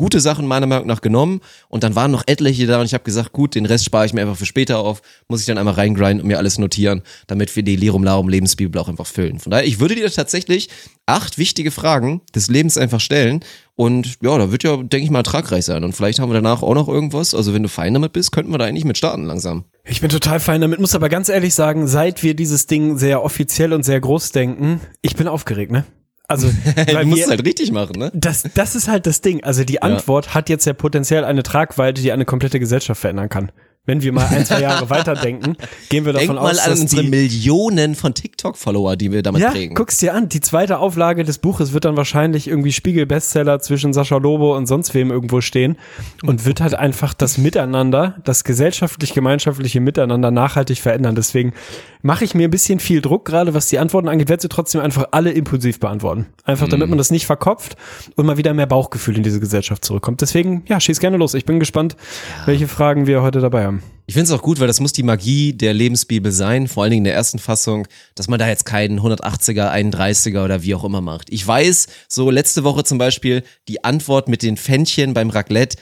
gute Sachen meiner Meinung nach genommen und dann waren noch etliche da und ich habe gesagt, gut, den Rest spare ich mir einfach für später auf, muss ich dann einmal reingrinden und mir alles notieren, damit wir die Lirum Larum Lebensbibel auch einfach füllen. Von daher, ich würde dir tatsächlich acht wichtige Fragen des Lebens einfach stellen und ja, da wird ja, denke ich mal, ertragreich sein und vielleicht haben wir danach auch noch irgendwas, also wenn du fein damit bist, könnten wir da eigentlich mit starten langsam. Ich bin total fein damit, muss aber ganz ehrlich sagen, seit wir dieses Ding sehr offiziell und sehr groß denken, ich bin aufgeregt, ne? Also, (laughs) du musst wir, es halt richtig machen, ne? das, das ist halt das Ding. Also die Antwort hat jetzt ja potenziell eine Tragweite, die eine komplette Gesellschaft verändern kann. Wenn wir mal ein, zwei (laughs) Jahre weiterdenken, gehen wir davon Denk mal aus, an dass unsere die, Millionen von TikTok-Follower, die wir damit ja, prägen. guck's dir an. Die zweite Auflage des Buches wird dann wahrscheinlich irgendwie Spiegel-Bestseller zwischen Sascha Lobo und sonst wem irgendwo stehen und wird halt einfach das Miteinander, das gesellschaftlich-gemeinschaftliche Miteinander nachhaltig verändern. Deswegen mache ich mir ein bisschen viel Druck, gerade was die Antworten angeht, werde sie trotzdem einfach alle impulsiv beantworten. Einfach damit man das nicht verkopft und mal wieder mehr Bauchgefühl in diese Gesellschaft zurückkommt. Deswegen, ja, schieß gerne los. Ich bin gespannt, welche Fragen wir heute dabei haben. Ich finde es auch gut, weil das muss die Magie der Lebensbibel sein, vor allen Dingen in der ersten Fassung, dass man da jetzt keinen 180er, 31er oder wie auch immer macht. Ich weiß, so letzte Woche zum Beispiel, die Antwort mit den Fännchen beim Raclette,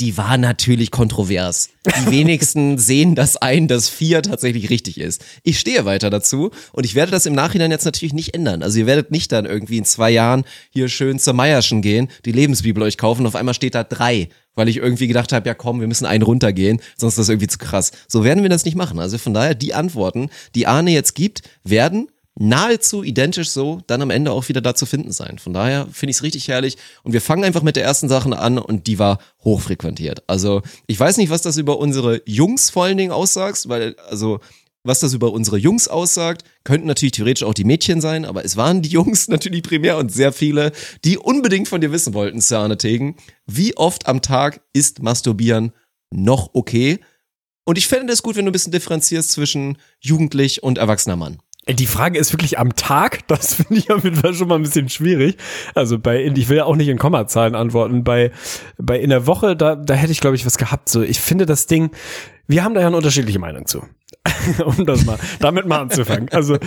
die war natürlich kontrovers. Die wenigsten (laughs) sehen das ein, dass vier tatsächlich richtig ist. Ich stehe weiter dazu und ich werde das im Nachhinein jetzt natürlich nicht ändern. Also ihr werdet nicht dann irgendwie in zwei Jahren hier schön zur Meierschen gehen, die Lebensbibel euch kaufen und auf einmal steht da drei, weil ich irgendwie gedacht habe, ja komm, wir müssen einen runtergehen, sonst ist das irgendwie zu krass. So werden wir das nicht machen. Also von daher, die Antworten, die Arne jetzt gibt, werden nahezu identisch so dann am Ende auch wieder da zu finden sein. Von daher finde ich es richtig herrlich. Und wir fangen einfach mit der ersten Sache an und die war hochfrequentiert. Also ich weiß nicht, was das über unsere Jungs vor allen Dingen aussagt, weil, also was das über unsere Jungs aussagt, könnten natürlich theoretisch auch die Mädchen sein, aber es waren die Jungs (laughs) natürlich primär und sehr viele, die unbedingt von dir wissen wollten, Sir Arne Tegen, wie oft am Tag ist Masturbieren noch okay? Und ich fände es gut, wenn du ein bisschen differenzierst zwischen jugendlich und erwachsener Mann. Die Frage ist wirklich am Tag, (laughs) das finde ich auf jeden Fall schon mal ein bisschen schwierig. Also bei, ich will ja auch nicht in Kommazahlen antworten. Bei, bei in der Woche, da, da hätte ich glaube ich was gehabt. So, ich finde das Ding, wir haben da ja eine unterschiedliche Meinung zu. (laughs) um das mal, damit mal anzufangen. Also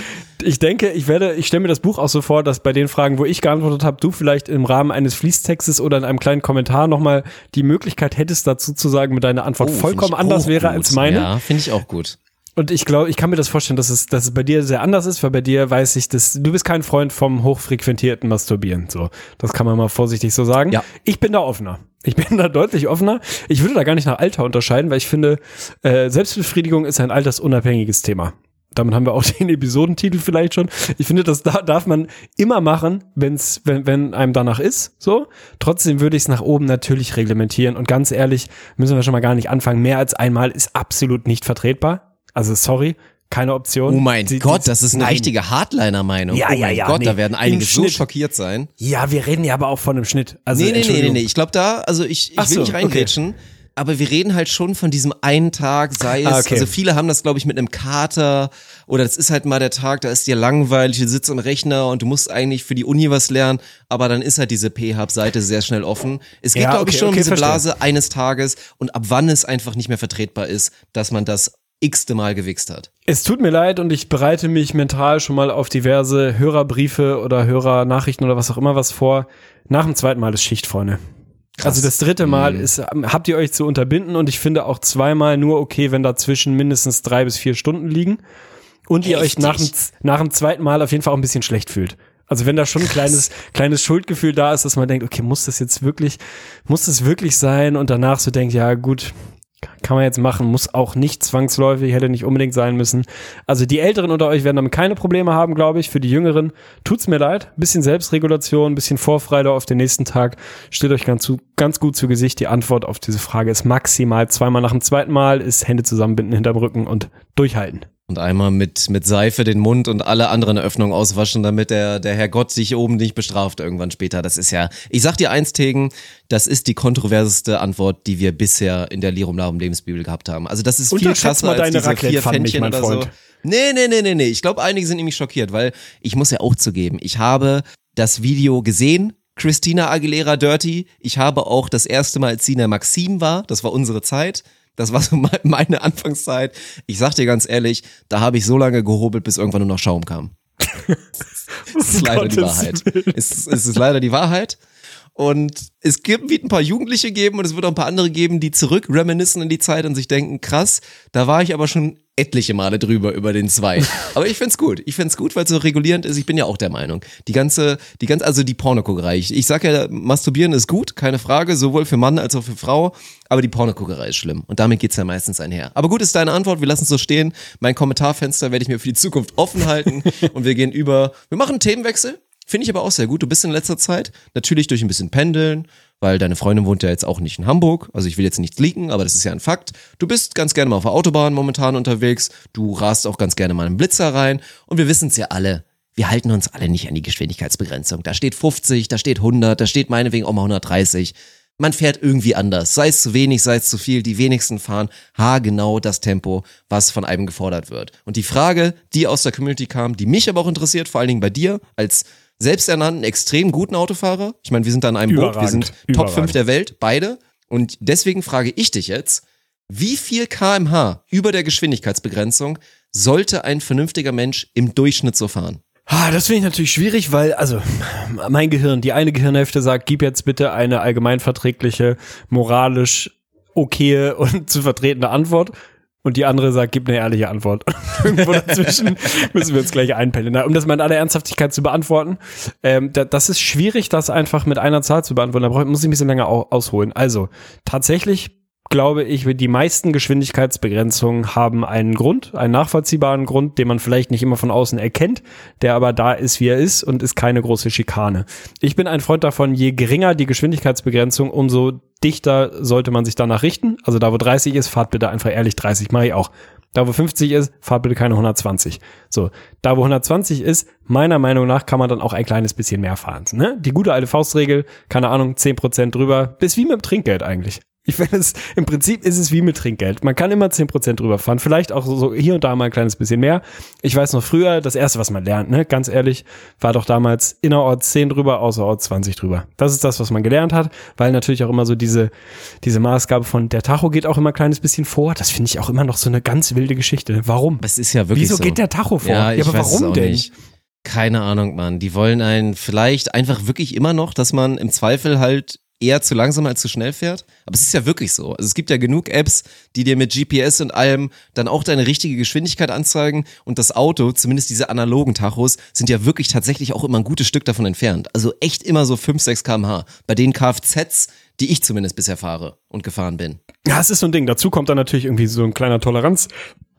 ich denke, ich werde, ich stelle mir das Buch auch so vor, dass bei den Fragen, wo ich geantwortet habe, du vielleicht im Rahmen eines Fließtextes oder in einem kleinen Kommentar nochmal die Möglichkeit hättest, dazu zu sagen, mit deiner Antwort Oh, vollkommen anders wäre als meine. Ja, finde ich auch gut. Und ich glaube, ich kann mir das vorstellen, dass es, dass es bei dir sehr anders ist, weil bei dir weiß ich, dass du bist kein Freund vom hochfrequentierten Masturbieren. So, das kann man mal vorsichtig so sagen. Ja. Ich bin da offener. Ich bin (laughs) da deutlich offener. Ich würde da gar nicht nach Alter unterscheiden, weil ich finde, äh, Selbstbefriedigung ist ein altersunabhängiges Thema. Damit haben wir auch (laughs) den Episodentitel vielleicht schon. Ich finde, das da, darf man immer machen, wenn's, wenn, wenn einem danach ist. So. Trotzdem würde ich es nach oben natürlich reglementieren. Und ganz ehrlich, müssen wir schon mal gar nicht anfangen. Mehr als einmal ist absolut nicht vertretbar. Also sorry, keine Option. Oh mein Sie- Gott, das ist eine Nein. richtige Hardliner-Meinung. Ja, oh ja, mein ja, Gott, nee. da werden einige so Schnitt. schockiert sein. Ja, wir reden ja aber auch von einem Schnitt. Also, nee, nee, nee, nee, nee. Ich glaube da, also ich, ich Ach will so, nicht reingrätschen, aber wir reden halt schon von diesem einen Tag, sei es, Ah, okay. also viele haben das, glaube ich, mit einem Kater oder das ist halt mal der Tag, da ist dir langweilig, du sitzt am Rechner und du musst eigentlich für die Uni was lernen, aber dann ist halt diese P-Hub-Seite sehr schnell offen. Es geht, Ja, glaube ich, okay, schon um okay, diese verstehe. Blase eines Tages und ab wann es einfach nicht mehr vertretbar ist, dass man das x-te Mal gewichst hat. Es tut mir leid und ich bereite mich mental schon mal auf diverse Hörerbriefe oder Hörernachrichten oder was auch immer was vor. Nach dem zweiten Mal ist Schicht, Freunde. Also das dritte Mal ist, habt ihr euch zu unterbinden und ich finde auch zweimal nur okay, wenn dazwischen mindestens drei bis vier Stunden liegen und ihr euch nach dem, nach dem zweiten Mal auf jeden Fall auch ein bisschen schlecht fühlt. Also wenn da schon ein kleines, kleines Schuldgefühl da ist, dass man denkt, okay, muss das jetzt wirklich, muss das wirklich sein und danach so denkt, ja gut, kann man jetzt machen, muss auch nicht zwangsläufig, hätte nicht unbedingt sein müssen. Also die Älteren unter euch werden damit keine Probleme haben, glaube ich. Für die Jüngeren tut's mir leid. Bisschen Selbstregulation, bisschen Vorfreude auf den nächsten Tag. Steht euch ganz, ganz gut zu Gesicht. Die Antwort auf diese Frage ist maximal zweimal nach dem zweiten Mal, ist Hände zusammenbinden hinterm Rücken und durchhalten. Und einmal mit, mit Seife den Mund und alle anderen Öffnungen auswaschen, damit der, der Herr Gott sich oben nicht bestraft irgendwann später. Das ist ja, ich sag dir eins, Tegen, das ist die kontroverseste Antwort, die wir bisher in der Lirum Larum Lebensbibel gehabt haben. Also das ist viel krasser mal als deine diese vier Raclette-Pfannen nicht, Pfännchen oder so. Freund. Nee, nee, nee, nee, nee. Ich glaube, einige sind nämlich schockiert, weil ich muss ja auch zugeben, ich habe das Video gesehen, Christina Aguilera Dirty. Ich habe auch das erste Mal, als sie in der Maxim war, das war unsere Zeit. Das war so (laughs) me- meine Anfangszeit. Ich sag dir ganz ehrlich, da habe ich so lange gehobelt, bis irgendwann nur noch Schaum kam. (laughs) Es ist leider die Wahrheit. Es, ist- ist leider die Wahrheit. Und es gibt, wird ein paar Jugendliche geben und es wird auch ein paar andere geben, die zurück reminiscen in die Zeit und sich denken, krass, da war ich aber schon etliche Male drüber über den zwei. (laughs) Aber ich find's gut. Ich find's gut, weil es so regulierend ist. Ich bin ja auch der Meinung. Die ganze, die ganze, also die Pornoguckerei. Ich, ich sag ja, masturbieren ist gut, keine Frage, sowohl für Mann als auch für Frau. Aber die Pornoguckerei ist schlimm. Und damit geht's ja meistens einher. Aber gut ist deine Antwort. Wir lassen es so stehen. Mein Kommentarfenster werde ich mir für die Zukunft offen halten. (laughs) und wir gehen über, wir machen einen Themenwechsel. Finde ich aber auch sehr gut. Du bist in letzter Zeit natürlich durch ein bisschen Pendeln, weil deine Freundin wohnt ja jetzt auch nicht in Hamburg. Also ich will jetzt nichts leaken, aber das ist ja ein Fakt. Du bist ganz gerne mal auf der Autobahn momentan unterwegs. Du rast auch ganz gerne mal einen Blitzer rein. Und wir wissen es ja alle. Wir halten uns alle nicht an die Geschwindigkeitsbegrenzung. Da steht 50, da steht 100, da steht meinetwegen auch mal 130. Man fährt irgendwie anders. Sei es zu wenig, sei es zu viel. Die wenigsten fahren haargenau das Tempo, was von einem gefordert wird. Und die Frage, die aus der Community kam, die mich aber auch interessiert, vor allen Dingen bei dir als selbsternannten, extrem guten Autofahrer. Ich meine, wir sind da in einem Boot, wir Überragend, sind Top 5 überragend. der Welt, beide. Und deswegen frage ich dich jetzt, wie viel kmh über der Geschwindigkeitsbegrenzung sollte ein vernünftiger Mensch im Durchschnitt so fahren? Ah, das finde ich natürlich schwierig, weil, also, mein Gehirn, die eine Gehirnhälfte sagt, gib jetzt bitte eine allgemeinverträgliche, moralisch okaye und zu vertretende Antwort. Und die andere sagt, gib eine ehrliche Antwort. (laughs) Irgendwo dazwischen (laughs) müssen wir uns gleich einpendeln. Um das mal in aller Ernsthaftigkeit zu beantworten, ähm, da, das ist schwierig, das einfach mit einer Zahl zu beantworten. Da brauch, muss ich ein bisschen länger au ausholen. Also, tatsächlich glaube ich, die meisten Geschwindigkeitsbegrenzungen haben einen Grund, einen nachvollziehbaren Grund, den man vielleicht nicht immer von außen erkennt, der aber da ist, wie er ist und ist keine große Schikane. Ich bin ein Freund davon, je geringer die Geschwindigkeitsbegrenzung, umso dichter sollte man sich danach richten. Also da, wo 30 ist, fahrt bitte einfach ehrlich 30, mache ich auch. Da, wo 50 ist, fahrt bitte keine 120. So, da, wo 120 ist, meiner Meinung nach kann man dann auch ein kleines bisschen mehr fahren. Ne? Die gute alte Faustregel, keine Ahnung, 10% drüber, bis wie mit dem Trinkgeld eigentlich. Ich finde es, im Prinzip ist es wie mit Trinkgeld. Man kann immer 10% drüber fahren. Vielleicht auch so, hier und da mal ein kleines bisschen mehr. Ich weiß noch früher, das erste, was man lernt, ne, ganz ehrlich, war doch damals innerorts 10 drüber, außerorts 20 drüber. Das ist das, was man gelernt hat, weil natürlich auch immer so diese, diese Maßgabe von der Tacho geht auch immer ein kleines bisschen vor. Das finde ich auch immer noch so eine ganz wilde Geschichte. Warum? Das ist ja wirklich Wieso so. geht der Tacho vor? Ja, ich aber weiß es warum auch denn? Nicht. Keine Ahnung, Mann. Die wollen einen vielleicht einfach wirklich immer noch, dass man im Zweifel halt eher zu langsam als zu schnell fährt. Aber es ist ja wirklich so. Also es gibt ja genug Apps, die dir mit GPS und allem dann auch deine richtige Geschwindigkeit anzeigen. Und das Auto, zumindest diese analogen Tachos, sind ja wirklich tatsächlich auch immer ein gutes Stück davon entfernt. Also echt immer so 5, 6 kmh. Bei den Kfz, die ich zumindest bisher fahre und gefahren bin. Ja, es ist so ein Ding. Dazu kommt dann natürlich irgendwie so ein kleiner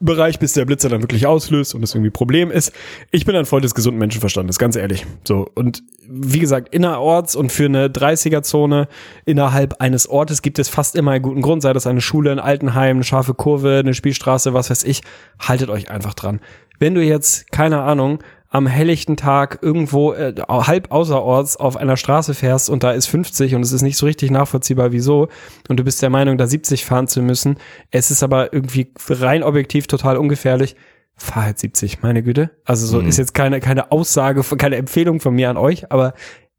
Toleranzbereich, bis der Blitzer dann wirklich auslöst und das irgendwie Problem ist. Ich bin ein Freund des gesunden Menschenverstandes, ganz ehrlich. So. Und wie gesagt, innerorts und für eine 30er-Zone innerhalb eines Ortes gibt es fast immer einen guten Grund, sei das eine Schule, ein Altenheim, eine scharfe Kurve, eine Spielstraße, was weiß ich. Haltet euch einfach dran. Wenn du jetzt, keine Ahnung, am helllichten Tag irgendwo äh, halb außerorts auf einer Straße fährst und da ist 50 und es ist nicht so richtig nachvollziehbar, wieso, und du bist der Meinung, da 70 fahren zu müssen, es ist aber irgendwie rein objektiv total ungefährlich, fahr halt 70, meine Güte. Also so ist jetzt keine, keine Aussage, keine Empfehlung von mir an euch, aber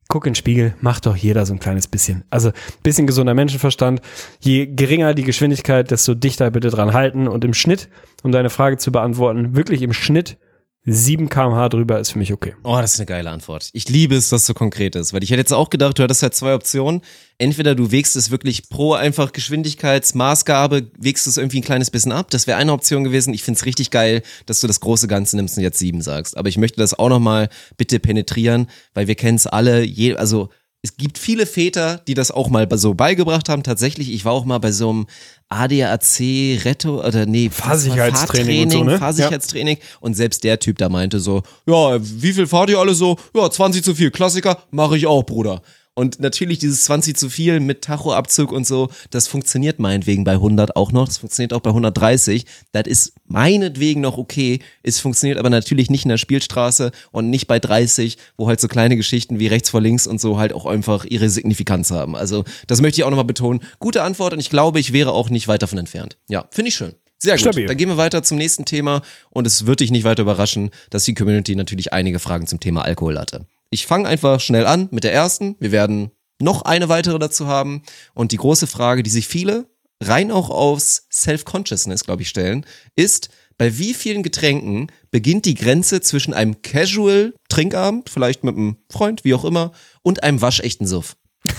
guck in den Spiegel, macht doch jeder so ein kleines bisschen. Also bisschen gesunder Menschenverstand. Je geringer die Geschwindigkeit, desto dichter bitte dran halten. Und im Schnitt, um deine Frage zu beantworten, wirklich im Schnitt 7 kmh drüber ist für mich okay. Oh, das ist eine geile Antwort. Ich liebe es, dass es so konkret ist, weil ich hätte jetzt auch gedacht, du hattest halt zwei Optionen. Entweder du wägst es wirklich pro einfach Geschwindigkeitsmaßgabe, wägst es irgendwie ein kleines bisschen ab. Das wäre eine Option gewesen. Ich finde es richtig geil, dass du das große Ganze nimmst und jetzt sieben sagst. Aber ich möchte das auch nochmal bitte penetrieren, weil wir kennen es alle. Je, also es gibt viele Väter, die das auch mal so beigebracht haben. Tatsächlich, ich war auch mal bei so einem ADAC Retto oder nee, Fahrsicherheitstraining und so, ne? Fahrsicherheitstraining und selbst der Typ da meinte so, ja, wie viel fahrt ihr alle so? Ja, 20 zu viel, Klassiker, mache ich auch, Bruder. Und natürlich dieses 20 zu viel mit Tachoabzug und so, das funktioniert meinetwegen bei 100 auch noch, das funktioniert auch bei 130. Das ist meinetwegen noch okay. Es funktioniert aber natürlich nicht in der Spielstraße und nicht bei 30, wo halt so kleine Geschichten wie rechts vor links und so halt auch einfach ihre Signifikanz haben. Also das möchte ich auch nochmal betonen. Gute Antwort und ich glaube, ich wäre auch nicht weit davon entfernt. Ja, finde ich schön. Sehr gut. Stabil. Dann gehen wir weiter zum nächsten Thema und es wird dich nicht weiter überraschen, dass die Community natürlich einige Fragen zum Thema Alkohol hatte. Ich fange einfach schnell an mit der ersten. Wir werden noch eine weitere dazu haben. Und die große Frage, die sich viele rein auch aufs Self-Consciousness, glaube ich, stellen, ist, bei wie vielen Getränken beginnt die Grenze zwischen einem Casual-Trinkabend, vielleicht mit einem Freund, wie auch immer, und einem waschechten Suff? (laughs)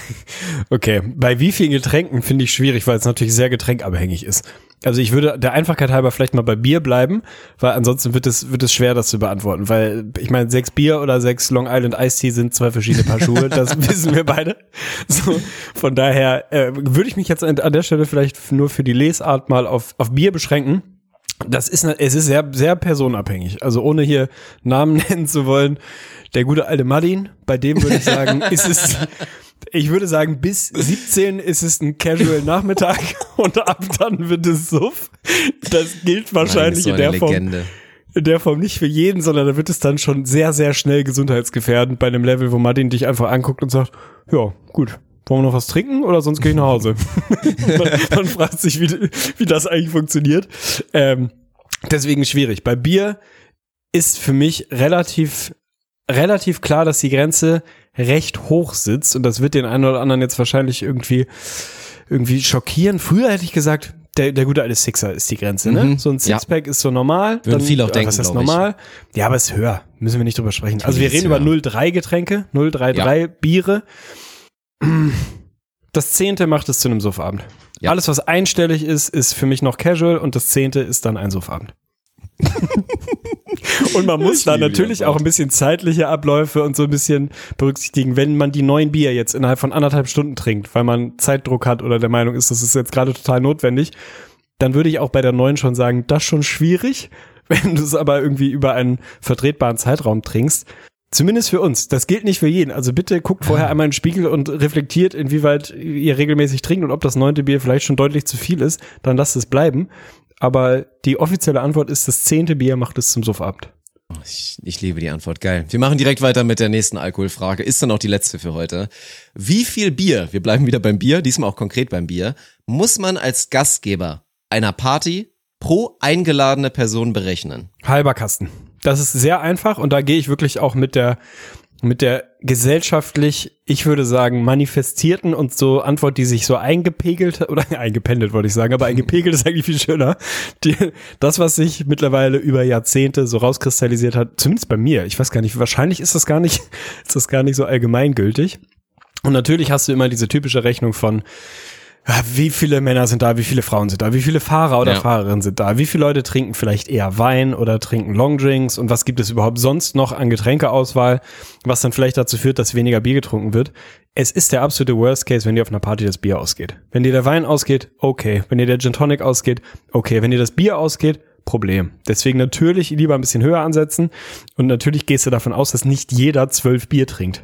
Okay, bei wie vielen Getränken finde ich schwierig, weil es natürlich sehr getränkabhängig ist. Also ich würde der Einfachkeit halber vielleicht mal bei Bier bleiben, weil ansonsten wird es, wird es schwer, das zu beantworten. Weil ich meine, sechs Bier oder sechs Long Island Ice Tea sind zwei verschiedene Paar Schuhe, (laughs) das wissen wir beide. So, von daher äh, würde ich mich jetzt an, an der Stelle vielleicht nur für die Lesart mal auf, auf Bier beschränken. Das ist, es ist sehr, sehr personabhängig. Also ohne hier Namen (laughs) nennen zu wollen, der gute alte Martin, bei dem würde ich sagen, (laughs) ist es, ich würde sagen, bis 17 ist es ein Casual Nachmittag (laughs) und ab dann wird es Suff. Das gilt wahrscheinlich so in der Form in der Form nicht für jeden, sondern da wird es dann schon sehr, sehr schnell gesundheitsgefährdend bei einem Level, wo Martin dich einfach anguckt und sagt, ja, gut, wollen wir noch was trinken oder sonst gehe ich nach Hause? (laughs) man, man fragt sich, wie, wie das eigentlich funktioniert. Ähm, deswegen schwierig. Bei Bier ist für mich relativ, relativ klar, dass die Grenze recht hoch sitzt und das wird den einen oder anderen jetzt wahrscheinlich irgendwie, irgendwie schockieren. Früher hätte ich gesagt, der, der gute alte Sixer ist die Grenze, ne? Mhm. So ein Ja. Sixpack ist so normal. Würden viele auch denken, Was ist glaub ich. normal? Ja, aber es ist höher. Müssen wir nicht drüber sprechen. Also wir reden ist über höher. 0,3 Getränke, 0,33 Biere. Das zehnte macht es zu einem Suffabend. Ja. Alles, was einstellig ist, ist für mich noch casual und das zehnte ist dann ein Suffabend. (laughs) und man muss da natürlich auch ein bisschen zeitliche Abläufe und so ein bisschen berücksichtigen, wenn man die neun Bier jetzt innerhalb von anderthalb Stunden trinkt, weil man Zeitdruck hat oder der Meinung ist, das ist jetzt gerade total notwendig, dann würde ich auch bei der neuen schon sagen, das ist schon schwierig. (laughs) Wenn du es aber irgendwie über einen vertretbaren Zeitraum trinkst, Zumindest für uns. Das gilt nicht für jeden. Also bitte guckt vorher einmal in den Spiegel und reflektiert, inwieweit ihr regelmäßig trinkt und ob das neunte Bier vielleicht schon deutlich zu viel ist. Dann lasst es bleiben. Aber die offizielle Antwort ist, das zehnte Bier macht es zum Suffabend. Ich, ich liebe die Antwort. Geil. Wir machen direkt weiter mit der nächsten Alkoholfrage. Ist dann auch die letzte für heute. Wie viel Bier, wir bleiben wieder beim Bier, diesmal auch konkret beim Bier, muss man als Gastgeber einer Party pro eingeladene Person berechnen? Halber Kasten. Das ist sehr einfach und da gehe ich wirklich auch mit der mit der gesellschaftlich, ich würde sagen, manifestierten und so Antwort, die sich so eingepegelt oder (laughs) eingependelt wollte ich sagen, aber eingepegelt ist eigentlich viel schöner. Die, das, was sich mittlerweile über Jahrzehnte so rauskristallisiert hat, zumindest bei mir, ich weiß gar nicht, wahrscheinlich ist das gar nicht, (laughs) ist das gar nicht so allgemeingültig. Und natürlich hast du immer diese typische Rechnung von, wie viele Männer sind da, wie viele Frauen sind da, wie viele Fahrer oder Ja. Fahrerinnen sind da, wie viele Leute trinken vielleicht eher Wein oder trinken Longdrinks und was gibt es überhaupt sonst noch an Getränkeauswahl, was dann vielleicht dazu führt, dass weniger Bier getrunken wird. Es ist der absolute Worst Case, wenn dir auf einer Party das Bier ausgeht. Wenn dir der Wein ausgeht, okay. Wenn dir der Gin Tonic ausgeht, okay. Wenn dir das Bier ausgeht, Problem. Deswegen natürlich lieber ein bisschen höher ansetzen und natürlich gehst du davon aus, dass nicht jeder zwölf Bier trinkt.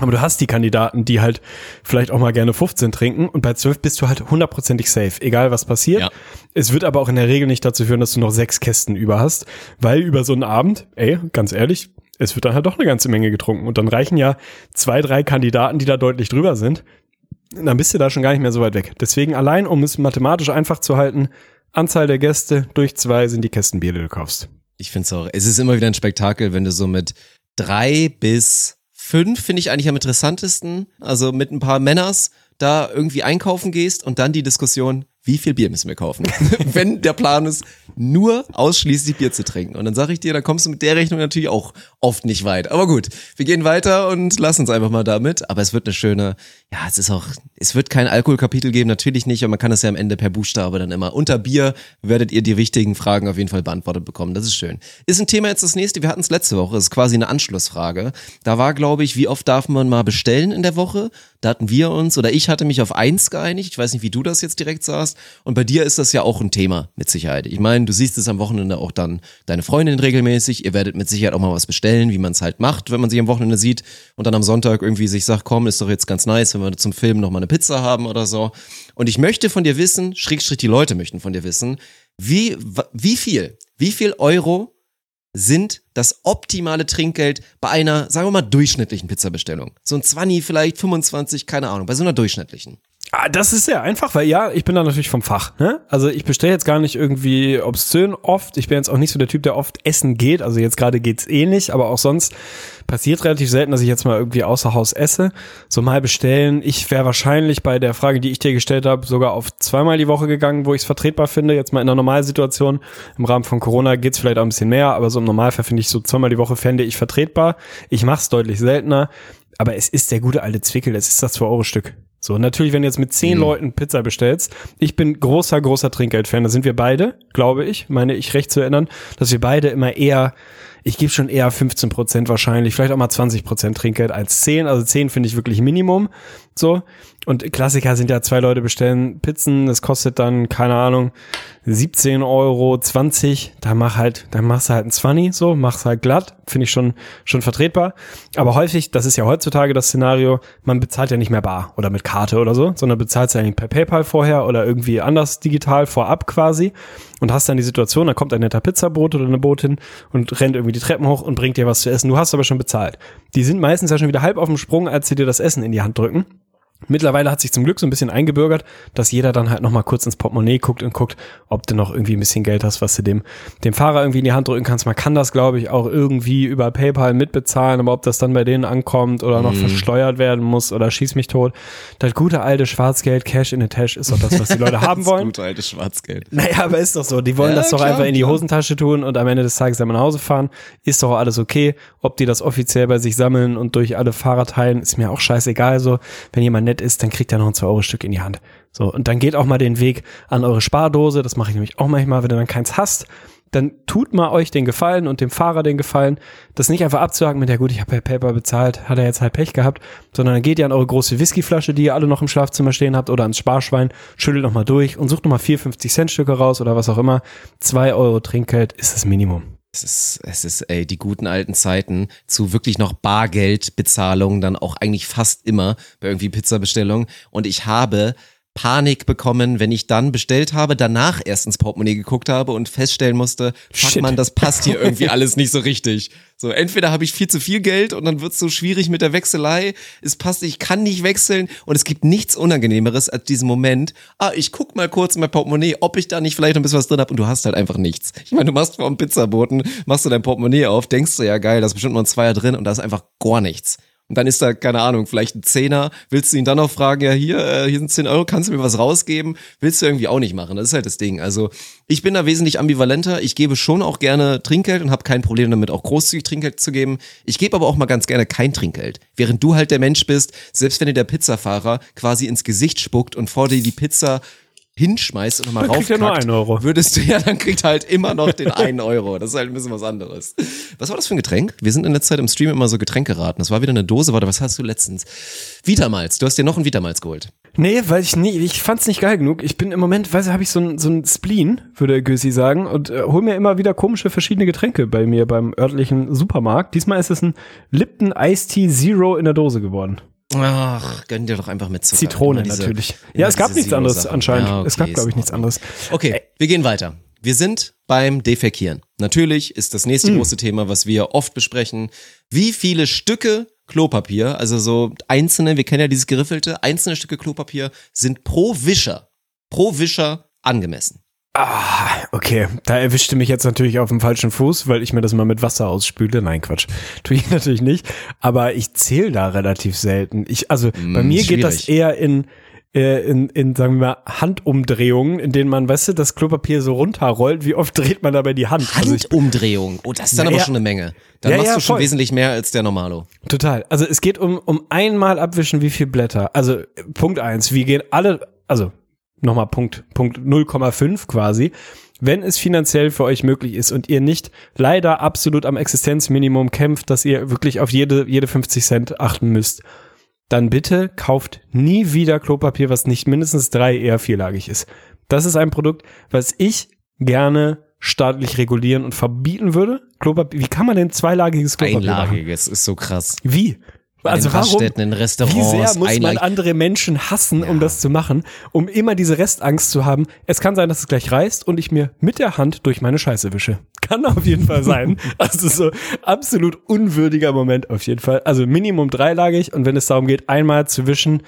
Aber du hast die Kandidaten, die halt vielleicht auch mal gerne 15 trinken und bei 12 bist du halt hundertprozentig safe, egal was passiert. Ja. Es wird aber auch in der Regel nicht dazu führen, dass du noch sechs Kästen über hast, weil über so einen Abend, ey, ganz ehrlich, es wird dann halt doch eine ganze Menge getrunken und dann reichen ja zwei, drei Kandidaten, die da deutlich drüber sind. Dann bist du da schon gar nicht mehr so weit weg. Deswegen allein, um es mathematisch einfach zu halten, Anzahl der Gäste durch zwei sind die Kästen Bier, die du kaufst. Ich finde es auch, es ist immer wieder ein Spektakel, wenn du so mit drei bis fünf finde ich eigentlich am interessantesten. Also mit ein paar Männers da irgendwie einkaufen gehst und dann die Diskussion, wie viel Bier müssen wir kaufen? (laughs) Wenn der Plan ist, nur ausschließlich Bier zu trinken. Und dann sage ich dir, dann kommst du mit der Rechnung natürlich auch oft nicht weit. Aber gut, wir gehen weiter und lassen uns einfach mal damit. Aber es wird eine schöne, ja, es ist auch, es wird kein Alkoholkapitel geben, natürlich nicht, aber man kann es ja am Ende per Buchstabe dann immer. Unter Bier werdet ihr die wichtigen Fragen auf jeden Fall beantwortet bekommen. Das ist schön. Ist ein Thema jetzt das nächste, wir hatten es letzte Woche, das ist quasi eine Anschlussfrage. Da war, glaube ich, wie oft darf man mal bestellen in der Woche? Da hatten wir uns, oder ich hatte mich auf eins geeinigt. Ich weiß nicht, wie du das jetzt direkt sahst. Und bei dir ist das ja auch ein Thema, mit Sicherheit. Ich meine, du siehst es am Wochenende auch dann deine Freundin regelmäßig. Ihr werdet mit Sicherheit auch mal was bestellen, wie man es halt macht, wenn man sich am Wochenende sieht und dann am Sonntag irgendwie sich sagt, komm, ist doch jetzt ganz nice, wenn wir zum Film noch mal eine Pizza haben oder so. Und ich möchte von dir wissen, Schrägstrich die Leute möchten von dir wissen, wie, wie viel, wie viel Euro sind das optimale Trinkgeld bei einer, sagen wir mal, durchschnittlichen Pizzabestellung. So ein 20, vielleicht 25, keine Ahnung, bei so einer durchschnittlichen. Ah, das ist sehr einfach, weil ja, ich bin da natürlich vom Fach. Ne? Also ich bestelle jetzt gar nicht irgendwie obszön oft. Ich bin jetzt auch nicht so der Typ, der oft essen geht. Also jetzt gerade geht's eh nicht, aber auch sonst passiert relativ selten, dass ich jetzt mal irgendwie außer Haus esse. So mal bestellen. Ich wäre wahrscheinlich bei der Frage, die ich dir gestellt habe, sogar auf zweimal die Woche gegangen, wo ich es vertretbar finde. Jetzt mal in einer Normalsituation. Im Rahmen von Corona geht's vielleicht auch ein bisschen mehr, aber so im Normalfall finde ich so zweimal die Woche fände ich vertretbar. Ich mache es deutlich seltener. Aber es ist der gute alte Zwickel, es ist das 2-Euro-Stück. So, natürlich, wenn du jetzt mit zehn Mhm. Leuten Pizza bestellst, ich bin großer, großer Trinkgeld-Fan, da sind wir beide, glaube ich, meine ich recht zu erinnern, dass wir beide immer eher, ich gebe schon eher 15 Prozent wahrscheinlich, vielleicht auch mal 20 Prozent Trinkgeld als 10, also 10 finde ich wirklich Minimum, so. Und Klassiker sind ja, zwei Leute bestellen Pizzen, das kostet dann, keine Ahnung, 17 Euro, 20, da mach halt, dann machst du halt ein 20, so, mach's halt glatt, finde ich schon, schon vertretbar. Aber häufig, das ist ja heutzutage das Szenario, man bezahlt ja nicht mehr bar oder mit Karte oder so, sondern bezahlt ja eigentlich per PayPal vorher oder irgendwie anders digital vorab quasi und hast dann die Situation, da kommt ein netter Pizzabrot oder eine Botin und rennt irgendwie die Treppen hoch und bringt dir was zu essen. Du hast aber schon bezahlt. Die sind meistens ja schon wieder halb auf dem Sprung, als sie dir das Essen in die Hand drücken. Mittlerweile hat sich zum Glück so ein bisschen eingebürgert, dass jeder dann halt nochmal kurz ins Portemonnaie guckt und guckt, ob du noch irgendwie ein bisschen Geld hast, was du dem, dem Fahrer irgendwie in die Hand drücken kannst. Man kann das, glaube ich, auch irgendwie über PayPal mitbezahlen, aber ob das dann bei denen ankommt oder noch versteuert werden muss oder schieß mich tot. Das gute alte Schwarzgeld, Cash in the Tash ist doch das, was die Leute (laughs) haben wollen. Gute alte Schwarzgeld. Naja, aber ist doch so. Die wollen Ja, das doch klar, einfach in die. Hosentasche tun und am Ende des Tages dann nach Hause fahren. Ist doch alles okay. Ob die das offiziell bei sich sammeln und durch alle Fahrer teilen, ist mir auch scheißegal. So, wenn jemand nett ist, dann kriegt er noch ein 2-Euro-Stück in die Hand. So, und dann geht auch mal den Weg an eure Spardose. Das mache ich nämlich auch manchmal, wenn du dann keins hast. Dann tut mal euch den Gefallen und dem Fahrer den Gefallen, das nicht einfach abzuhaken mit, ja gut, ich habe per PayPal bezahlt, hat er jetzt halt Pech gehabt, sondern dann geht ihr an eure große Whiskyflasche, die ihr alle noch im Schlafzimmer stehen habt, oder ans Sparschwein, schüttelt nochmal durch und sucht nochmal 4, 50 Cent Stücke raus oder was auch immer. 2 Euro Trinkgeld ist das Minimum. Es ist, es ist, ey, die guten alten Zeiten zu wirklich noch Bargeldbezahlung, dann auch eigentlich fast immer bei irgendwie Pizzabestellung. Und ich habe Panik bekommen, wenn ich dann bestellt habe, danach erst ins Portemonnaie geguckt habe und feststellen musste, fuck man, das passt hier (laughs) irgendwie alles nicht so richtig. So, entweder habe ich viel zu viel Geld und dann wird es so schwierig mit der Wechselei, es passt, ich kann nicht wechseln und es gibt nichts Unangenehmeres als diesen Moment, ah, ich guck mal kurz in mein Portemonnaie, ob ich da nicht vielleicht noch ein bisschen was drin habe und du hast halt einfach nichts. Ich meine, du machst vor dem Pizzaboten, machst du dein Portemonnaie auf, denkst du ja geil, da ist bestimmt noch ein Zweier drin und da ist einfach gar nichts. Und dann ist da, keine Ahnung, vielleicht ein Zehner. Willst du ihn dann noch fragen, ja, hier, äh, hier sind 10 Euro, kannst du mir was rausgeben? Willst du irgendwie auch nicht machen. Das ist halt das Ding. Also ich bin da wesentlich ambivalenter. Ich gebe schon auch gerne Trinkgeld und habe kein Problem damit, auch großzügig Trinkgeld zu geben. Ich gebe aber auch mal ganz gerne kein Trinkgeld. Während du halt der Mensch bist, selbst wenn dir der Pizzafahrer quasi ins Gesicht spuckt und vor dir die Pizza hinschmeißt und nochmal raufkackt, nur einen Euro. würdest du (laughs) ja, dann kriegt er halt immer noch den einen Euro. Das ist halt ein bisschen was anderes. Was war das für ein Getränk? Wir sind in letzter Zeit im Stream immer so Getränke geraten. Das war wieder eine Dose. Warte, was hast du letztens? Vitamalz. Du hast dir noch ein Vitamalz geholt. Nee, weil ich nie, ich fand's nicht geil genug. Ich bin im Moment, weiß ich, habe ich so ein, so ein Spleen, würde Gösi sagen, und äh, hol mir immer wieder komische verschiedene Getränke bei mir beim örtlichen Supermarkt. Diesmal ist es ein Lipton Iced Tea Zero in der Dose geworden. Ach, gönn dir doch einfach mit Zucker. Zitrone diese- natürlich. Ja, es gab nichts anderes anscheinend. Ja, es okay, gab, glaube ich, nichts anderes. Okay, wir gehen weiter. Wir sind beim Defekieren. Natürlich ist das nächste Hm. große Thema, was wir oft besprechen. Wie viele Stücke Klopapier, also so einzelne, wir kennen ja dieses geriffelte, einzelne Stücke Klopapier sind pro Wischer, pro Wischer angemessen. Ah, okay. Da erwischte mich jetzt natürlich auf dem falschen Fuß, weil ich mir das mal mit Wasser ausspüle. Nein, Quatsch. (laughs) Tue ich natürlich nicht. Aber ich zähle da relativ selten. Ich, also bei Mm, mir geht das schwierig. eher in, äh, in, in, sagen wir mal, Handumdrehungen, in denen man, weißt du, das Klopapier so runterrollt. Wie oft dreht man dabei die Hand? Also ich, Handumdrehung. Oh, das ist dann aber ja. schon eine Menge. Dann Ja, machst ja, du schon voll. wesentlich mehr als der Normalo. Total. Also es geht um, um einmal abwischen, wie viel Blätter. Also Punkt eins, wir gehen alle, also nochmal Punkt, Punkt 0,5 quasi. Wenn es finanziell für euch möglich ist und ihr nicht leider absolut am Existenzminimum kämpft, dass ihr wirklich auf jede, jede 50 Cent achten müsst, dann bitte kauft nie wieder Klopapier, was nicht mindestens drei, eher vierlagig ist. Das ist ein Produkt, was ich gerne staatlich regulieren und verbieten würde. Klopapier, wie kann man denn zweilagiges Klopapier machen? Einlagiges ist so krass. Wie? Also warum? In Wie Restaurants, sehr muss man andere Menschen hassen, um das zu machen, um immer diese Restangst zu haben? Es kann sein, dass es gleich reißt und ich mir mit der Hand durch meine Scheiße wische. Kann auf jeden Fall sein. (laughs) Also so absolut unwürdiger Moment auf jeden Fall. Also Minimum dreilagig und wenn es darum geht, einmal zu wischen,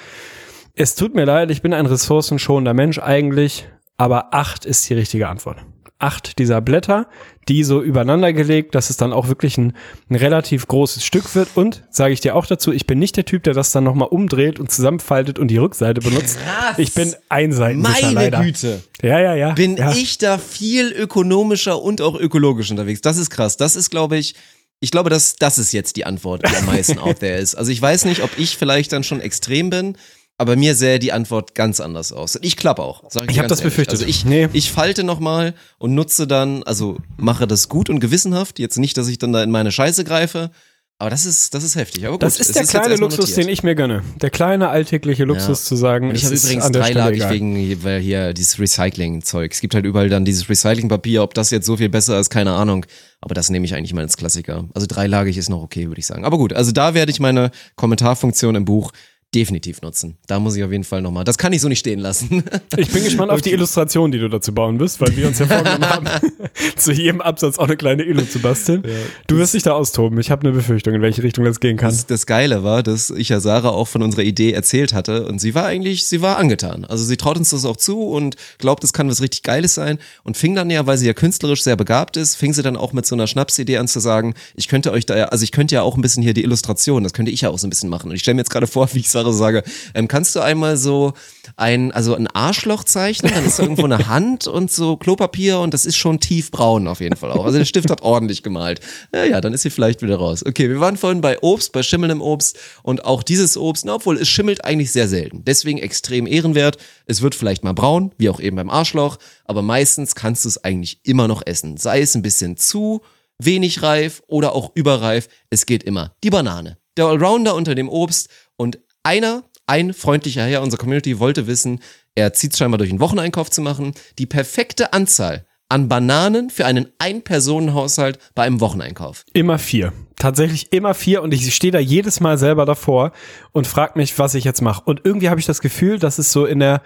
es tut mir leid, ich bin ein ressourcenschonender Mensch eigentlich, aber acht ist die richtige Antwort. Acht dieser Blätter, die so übereinander gelegt, dass es dann auch wirklich ein, ein relativ großes Stück wird. Und sage ich dir auch dazu, ich bin nicht der Typ, der das dann nochmal umdreht und zusammenfaltet und die Rückseite benutzt. Krass. Ich bin Einseitenwischer Meine leider. Güte. Ja, ja, ja. Bin ja. ich da viel ökonomischer und auch ökologisch unterwegs. Das ist krass. Das ist, glaube ich, ich glaube, das, das ist jetzt die Antwort, die am meisten (laughs) out there ist. Also ich weiß nicht, ob ich vielleicht dann schon extrem bin, aber mir sähe die Antwort ganz anders aus. Ich klappe auch. Sag Ich dir hab ganz das ehrlich. befürchtet. Also ich, Nee. ich falte nochmal und nutze dann, also mache das gut und gewissenhaft. Jetzt nicht, dass ich dann da in meine Scheiße greife. Aber das ist, das ist heftig. Aber gut, Das ist der jetzt kleine Luxus, den ich mir gönne. Der kleine alltägliche Luxus Ja. zu sagen, Und ich habe ist übrigens dreilagig wegen, weil hier dieses Recycling-Zeug. Es gibt halt überall dann dieses Recyclingpapier. Ob das jetzt so viel besser ist, keine Ahnung. Aber das nehme ich eigentlich mal als Klassiker. Also dreilagig ist noch okay, würde ich sagen. Aber gut, also da werde ich meine Kommentarfunktion im Buch definitiv nutzen. Da muss ich auf jeden Fall nochmal. Das kann ich so nicht stehen lassen. Ich bin gespannt auf die Illustration, die du dazu bauen wirst, weil wir uns ja vorgenommen haben, (laughs) zu jedem Absatz auch eine kleine Illu zu basteln. du wirst dich da austoben. Ich habe eine Befürchtung, in welche Richtung das gehen kann. Das, das Geile war, dass ich ja Sarah auch von unserer Idee erzählt hatte und sie war eigentlich, sie war angetan. Also sie traut uns das auch zu und glaubt, es kann was richtig Geiles sein und fing dann ja, weil sie ja künstlerisch sehr begabt ist, fing sie dann auch mit so einer Schnapsidee an zu sagen, ich könnte euch da ja, also ich könnte ja auch ein bisschen hier die Illustration, das könnte ich ja auch so ein bisschen machen. Und ich stelle mir jetzt gerade vor, wie ich Sarah sage, ähm, kannst du einmal so ein, also ein Arschloch zeichnen, dann ist da irgendwo eine (laughs) Hand und so Klopapier und das ist schon tiefbraun auf jeden Fall auch. Also der Stift hat ordentlich gemalt. Ja, ja, dann ist sie vielleicht wieder raus. Okay, wir waren vorhin bei Obst, bei schimmelndem Obst und auch dieses Obst, na, obwohl es schimmelt eigentlich sehr selten. Deswegen extrem ehrenwert. Es wird vielleicht mal braun, wie auch eben beim Arschloch, aber meistens kannst du es eigentlich immer noch essen. Sei es ein bisschen zu wenig reif oder auch überreif, es geht immer. Die Banane. Der Allrounder unter dem Obst und einer, ein freundlicher Herr unserer Community wollte wissen, er zieht scheinbar durch einen Wocheneinkauf zu machen, die perfekte Anzahl an Bananen für einen Ein-Personen-Haushalt bei einem Wocheneinkauf. Immer vier. Tatsächlich immer vier und ich stehe da jedes Mal selber davor und frage mich, was ich jetzt mache. Und irgendwie habe ich das Gefühl, dass es so in der,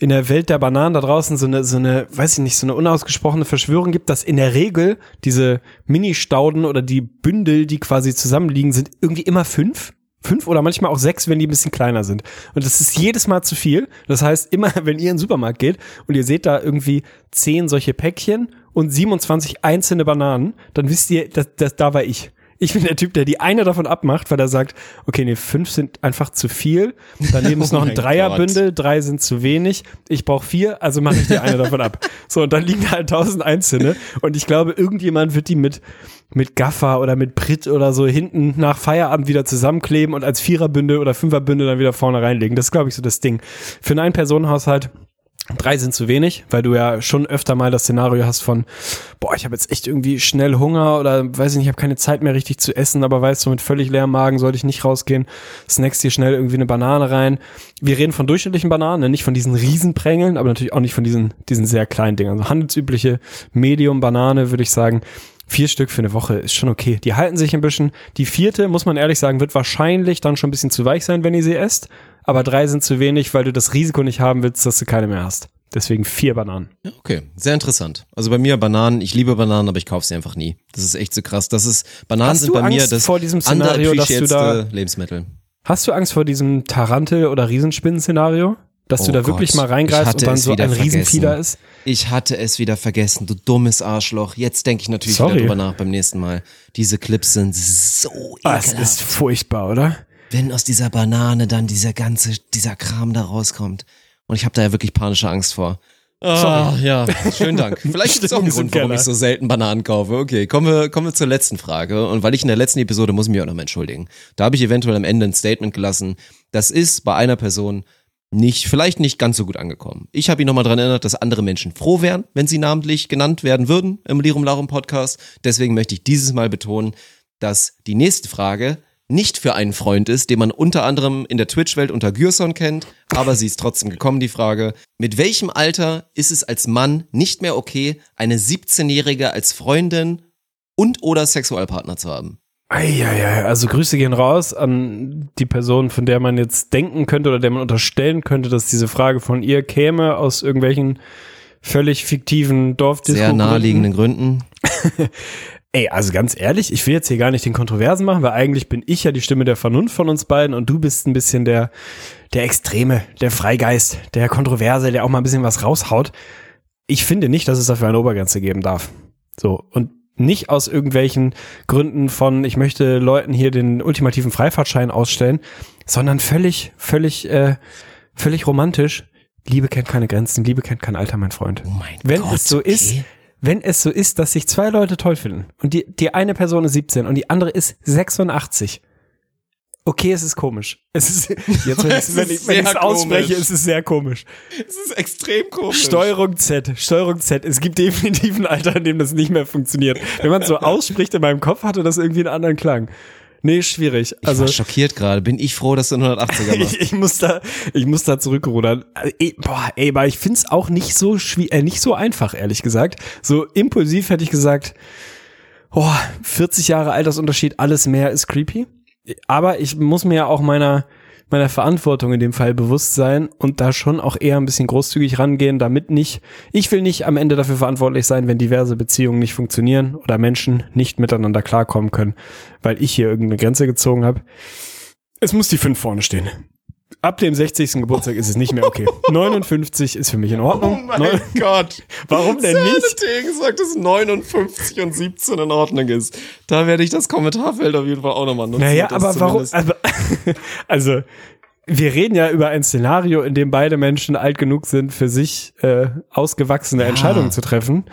in der Welt der Bananen da draußen so eine, so eine, weiß ich nicht, so eine unausgesprochene Verschwörung gibt, dass in der Regel diese Mini-Stauden oder die Bündel, die quasi zusammenliegen, sind irgendwie immer fünf. Fünf oder manchmal auch sechs, wenn die ein bisschen kleiner sind. Und das ist jedes Mal zu viel. Das heißt, immer (laughs) wenn ihr in den Supermarkt geht und ihr seht da irgendwie zehn solche Päckchen und 27 einzelne Bananen, dann wisst ihr, dass, dass da war ich. Ich bin der Typ, der die eine davon abmacht, weil er sagt, okay, nee, fünf sind einfach zu viel. Daneben ist Oh noch ein mein Dreierbündel, drei sind zu wenig. Ich brauche vier, also mache ich die eine davon ab. (laughs) So, und dann liegen halt tausend einzelne. Und ich glaube, irgendjemand wird die mit, mit Gaffer oder mit Brit oder so hinten nach Feierabend wieder zusammenkleben und als Viererbündel oder Fünferbündel dann wieder vorne reinlegen. Das ist, glaube ich, so das Ding. Für einen Ein-Personen-Haushalt Drei sind zu wenig, weil du ja schon öfter mal das Szenario hast von, boah, ich habe jetzt echt irgendwie schnell Hunger oder weiß ich nicht, ich habe keine Zeit mehr richtig zu essen, aber weißt du, mit völlig leerem Magen sollte ich nicht rausgehen, snackst dir schnell irgendwie eine Banane rein. Wir reden von durchschnittlichen Bananen, ne? nicht von diesen Riesenprängeln, aber natürlich auch nicht von diesen, diesen sehr kleinen Dingen. Also handelsübliche Medium-Banane, würde ich sagen, Vier Stück für eine Woche ist schon okay. Die halten sich ein bisschen. Die vierte, muss man ehrlich sagen, wird wahrscheinlich dann schon ein bisschen zu weich sein, wenn ihr sie esst. Aber drei sind zu wenig, weil du das Risiko nicht haben willst, dass du keine mehr hast. Deswegen vier Bananen. Ja, okay, sehr interessant. Also bei mir Bananen, ich liebe Bananen, aber ich kaufe sie einfach nie. Das ist echt so krass. Das ist Bananen Hast sind bei mir Angst das vor diesem Szenario, dass du da- Lebensmittel. Hast du Angst vor diesem Tarantel- oder Riesenspinnen-Szenario? Dass Oh du da wirklich Gott, mal ich reingreifst und dann so ein Riesenfieder ist? Ich hatte es wieder vergessen, du dummes Arschloch. Jetzt denke ich natürlich Sorry. wieder drüber nach beim nächsten Mal. Diese Clips sind so Ah, es ekelhaft. ist furchtbar, oder? Wenn aus dieser Banane dann dieser ganze, dieser Kram da rauskommt. Und ich habe da ja wirklich panische Angst vor. Ah, ja, schönen Dank. (laughs) Vielleicht ist es auch ein Grund, warum ich so selten Bananen kaufe. Okay, kommen wir, kommen wir zur letzten Frage. Und weil ich in der letzten Episode muss ich mich auch nochmal entschuldigen. Da habe ich eventuell am Ende ein Statement gelassen. Das ist bei einer Person nicht, vielleicht nicht ganz so gut angekommen. Ich habe ihn nochmal dran erinnert, dass andere Menschen froh wären, wenn sie namentlich genannt werden würden im Lirum Larum Podcast. Deswegen möchte ich dieses Mal betonen, dass die nächste Frage nicht für einen Freund ist, den man unter anderem in der Twitch-Welt unter Gürson kennt, aber sie ist trotzdem gekommen, die Frage. Mit welchem Alter ist es als Mann nicht mehr okay, eine 17-Jährige als Freundin und oder Sexualpartner zu haben? Eieiei, also Grüße gehen raus an die Person, von der man jetzt denken könnte oder der man unterstellen könnte, dass diese Frage von ihr käme aus irgendwelchen völlig fiktiven Dorfdisco. Sehr naheliegenden Gründen. (laughs) Ey, also ganz ehrlich, ich will jetzt hier gar nicht den Kontroversen machen, weil eigentlich bin ich ja die Stimme der Vernunft von uns beiden und du bist ein bisschen der, der Extreme, der Freigeist, der Kontroverse, der auch mal ein bisschen was raushaut. Ich finde nicht, dass es dafür eine Obergrenze geben darf. So. Und nicht aus irgendwelchen Gründen von, ich möchte Leuten hier den ultimativen Freifahrtschein ausstellen, sondern völlig, völlig, äh, völlig romantisch. Liebe kennt keine Grenzen, Liebe kennt kein Alter, mein Freund. Oh mein Wenn Gott, es so okay. ist, wenn es so ist, dass sich zwei Leute toll finden und die, die eine Person ist 17 und die andere ist 86. Okay, es ist komisch. Es ist, (laughs) jetzt, wenn Es ich wenn ist ich, ich's ausspreche, komisch. es ist sehr komisch. Es ist extrem komisch. Steuerung Z, Steuerung Z. Es gibt definitiv ein Alter, in dem das nicht mehr funktioniert. Wenn man es so (laughs) ausspricht in meinem Kopf, hatte das irgendwie einen anderen Klang. Nee, schwierig. Ich Also war schockiert gerade. Bin ich froh, dass du einen 180er (laughs) machst. ich, ich muss da, ich muss da zurückrudern. Also, eh, boah, ey, aber ich find's auch nicht so schwierig, äh, nicht so einfach, ehrlich gesagt. So impulsiv hätte ich gesagt, oh, 40 Jahre Altersunterschied, alles mehr ist creepy. Aber ich muss mir ja auch meiner, meiner Verantwortung in dem Fall bewusst sein und da schon auch eher ein bisschen großzügig rangehen, damit nicht, ich will nicht am Ende dafür verantwortlich sein, wenn diverse Beziehungen nicht funktionieren oder Menschen nicht miteinander klarkommen können, weil ich hier irgendeine Grenze gezogen habe. Es muss die 5 vorne stehen. Ab dem 60. Geburtstag ist es nicht mehr okay. (laughs) 59 ist für mich in Ordnung. Neun- Gott. (laughs) Warum denn nicht? Sanity gesagt, dass 59 und 17 in Ordnung ist. Da werde ich das Kommentarfeld auf jeden Fall auch nochmal nutzen. Naja, aber warum? Also, (laughs) also, wir reden ja über ein Szenario, in dem beide Menschen alt genug sind, für sich äh, ausgewachsene Ja. Entscheidungen zu treffen.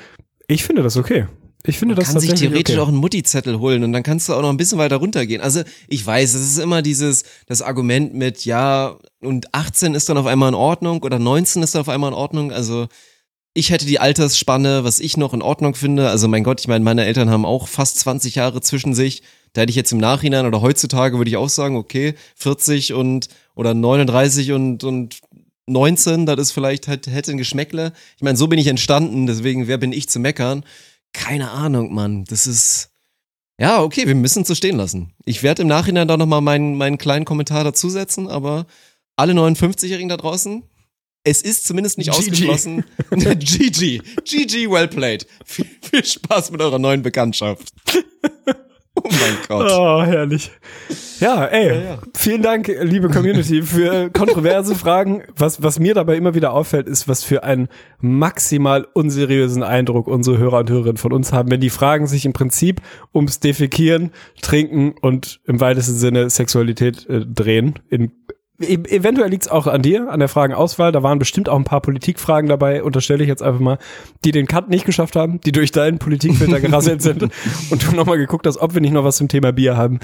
Ich finde das okay. Ich finde das kann sich theoretisch okay. auch einen Mutti-Zettel holen und dann kannst du auch noch ein bisschen weiter runtergehen. Also ich weiß, es ist immer dieses, das Argument mit, ja, und 18 ist dann auf einmal in Ordnung oder 19 ist dann auf einmal in Ordnung. Also ich hätte die Altersspanne, was ich noch in Ordnung finde. Also mein Gott, ich meine, meine Eltern haben auch fast 20 Jahre zwischen sich. Da hätte ich jetzt im Nachhinein oder heutzutage würde ich auch sagen, okay, 40 und oder 39 und, und 19, das ist vielleicht halt, hätte ein Geschmäckle. Ich meine, so bin ich entstanden, deswegen, wer bin ich zu meckern? Keine Ahnung, Mann. Das ist. Ja, okay, wir müssen es so stehen lassen. Ich werde im Nachhinein da nochmal meinen, meinen kleinen Kommentar dazusetzen, aber alle 59-Jährigen da draußen, es ist zumindest nicht GG. ausgeschlossen. (laughs) (laughs) GG. GG, well played. Viel, viel Spaß mit eurer neuen Bekanntschaft. (laughs) Oh mein Gott. Oh, herrlich. Ja, ey, vielen Dank, liebe Community, für kontroverse Fragen. Was, was mir dabei immer wieder auffällt, ist, was für einen maximal unseriösen Eindruck unsere Hörer und Hörerinnen von uns haben, wenn die Fragen sich im Prinzip ums Defekieren, Trinken und im weitesten Sinne Sexualität äh, drehen. In, eventuell liegt es auch an dir, an der Fragenauswahl. Da waren bestimmt auch ein paar Politikfragen dabei, unterstelle ich jetzt einfach mal, die den Cut nicht geschafft haben, die durch deinen Politikfilter gerasselt sind (laughs) und du nochmal geguckt hast, ob wir nicht noch was zum Thema Bier haben.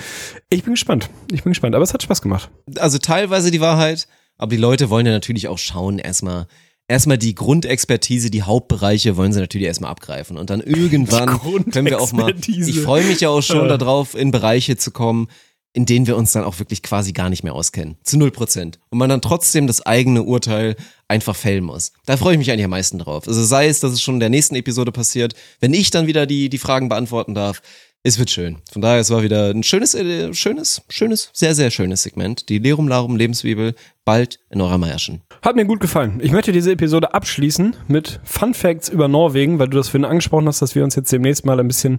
Ich bin gespannt. Ich bin gespannt. Aber es hat Spaß gemacht. also teilweise die Wahrheit, aber die Leute wollen ja natürlich auch schauen, erstmal. Erstmal die Grundexpertise, die Hauptbereiche wollen sie natürlich erstmal abgreifen. Und dann irgendwann können wir auch mal. Ich freue mich ja auch schon darauf, in Bereiche zu kommen, in denen wir uns dann auch wirklich quasi gar nicht mehr auskennen. Zu null Prozent. Und man dann trotzdem das eigene Urteil einfach fällen muss. Da freue ich mich eigentlich am meisten drauf. Also sei es, dass es schon in der nächsten Episode passiert, wenn ich dann wieder die, die Fragen beantworten darf. Es wird schön. Von daher, es war wieder ein schönes, äh, schönes, schönes, sehr, sehr schönes Segment. Die Lerum Larum Lebensbibel bald in eurer Meierschen. Hat mir gut gefallen. Ich möchte diese Episode abschließen mit Fun Facts über Norwegen, weil du das vorhin angesprochen hast, dass wir uns jetzt demnächst mal ein bisschen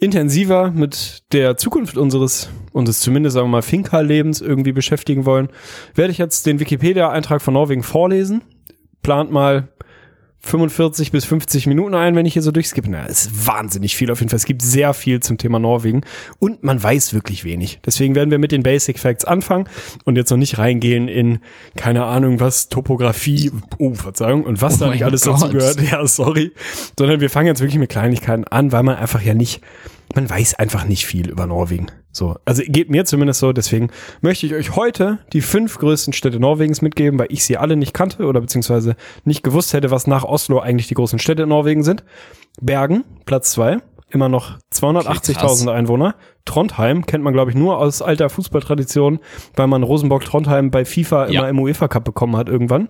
intensiver mit der Zukunft unseres, unseres zumindest sagen wir mal Finca-Lebens irgendwie beschäftigen wollen. Werde ich jetzt den Wikipedia-Eintrag von Norwegen vorlesen. Plant mal 45 bis 50 Minuten ein, wenn ich hier so durchskippe. Na, es ist wahnsinnig viel auf jeden Fall. Es gibt sehr viel zum Thema Norwegen und man weiß wirklich wenig. Deswegen werden wir mit den Basic Facts anfangen und jetzt noch nicht reingehen in, keine Ahnung, was Topografie, oh, Verzeihung, und was Oh da nicht alles Gott. dazu gehört. (laughs) Ja, sorry. Sondern wir fangen jetzt wirklich mit Kleinigkeiten an, weil man einfach ja nicht, man weiß einfach nicht viel über Norwegen. So, also geht mir zumindest so, deswegen möchte ich euch heute die fünf größten Städte Norwegens mitgeben, weil ich sie alle nicht kannte oder beziehungsweise nicht gewusst hätte, was nach Oslo eigentlich die großen Städte in Norwegen sind. Bergen, Platz zwei, immer noch 280.000 Einwohner. Trondheim kennt man, glaube ich, nur aus alter Fußballtradition, weil man Rosenborg-Trondheim bei FIFA Ja. immer im UEFA Cup bekommen hat irgendwann.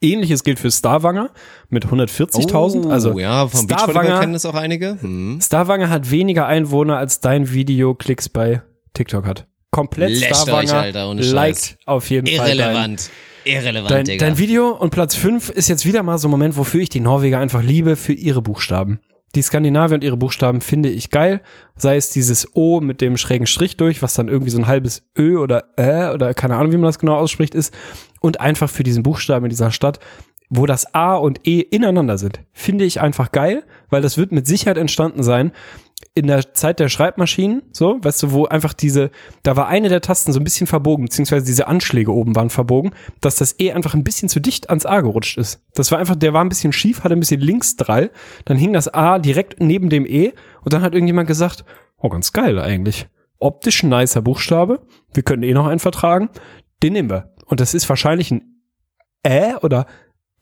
Ähnliches gilt für Stavanger mit 140.000. also Oh, ja, vom Beachvolleyball Stavanger, kennen es auch einige. Hm. Stavanger hat weniger Einwohner, als dein Video Klicks bei TikTok hat. Komplett Alter, ohne Scheiß. liked auf jeden Fall dein, Irrelevant. Irrelevant, dein, Digga. dein Video. Und Platz 5 ist jetzt wieder mal so ein Moment, wofür ich die Norweger einfach liebe, für ihre Buchstaben. Die Skandinavier und ihre Buchstaben finde ich geil. Sei es dieses O mit dem schrägen Strich durch, was dann irgendwie so ein halbes Ö oder Ä oder keine Ahnung, wie man das genau ausspricht, ist. Und einfach für diesen Buchstaben in dieser Stadt, wo das A und E ineinander sind, finde ich einfach geil, weil das wird mit Sicherheit entstanden sein in der Zeit der Schreibmaschinen, so, weißt du, wo einfach diese, da war eine der Tasten so ein bisschen verbogen, beziehungsweise diese Anschläge oben waren verbogen, dass das E einfach ein bisschen zu dicht ans A gerutscht ist. Das war einfach, der war ein bisschen schief, hatte ein bisschen Linksdrall, dann hing das A direkt neben dem E und dann hat irgendjemand gesagt, oh, ganz geil eigentlich. Optisch ein nicer Buchstabe, wir können eh noch einen vertragen, den nehmen wir. Und das ist wahrscheinlich ein Ä oder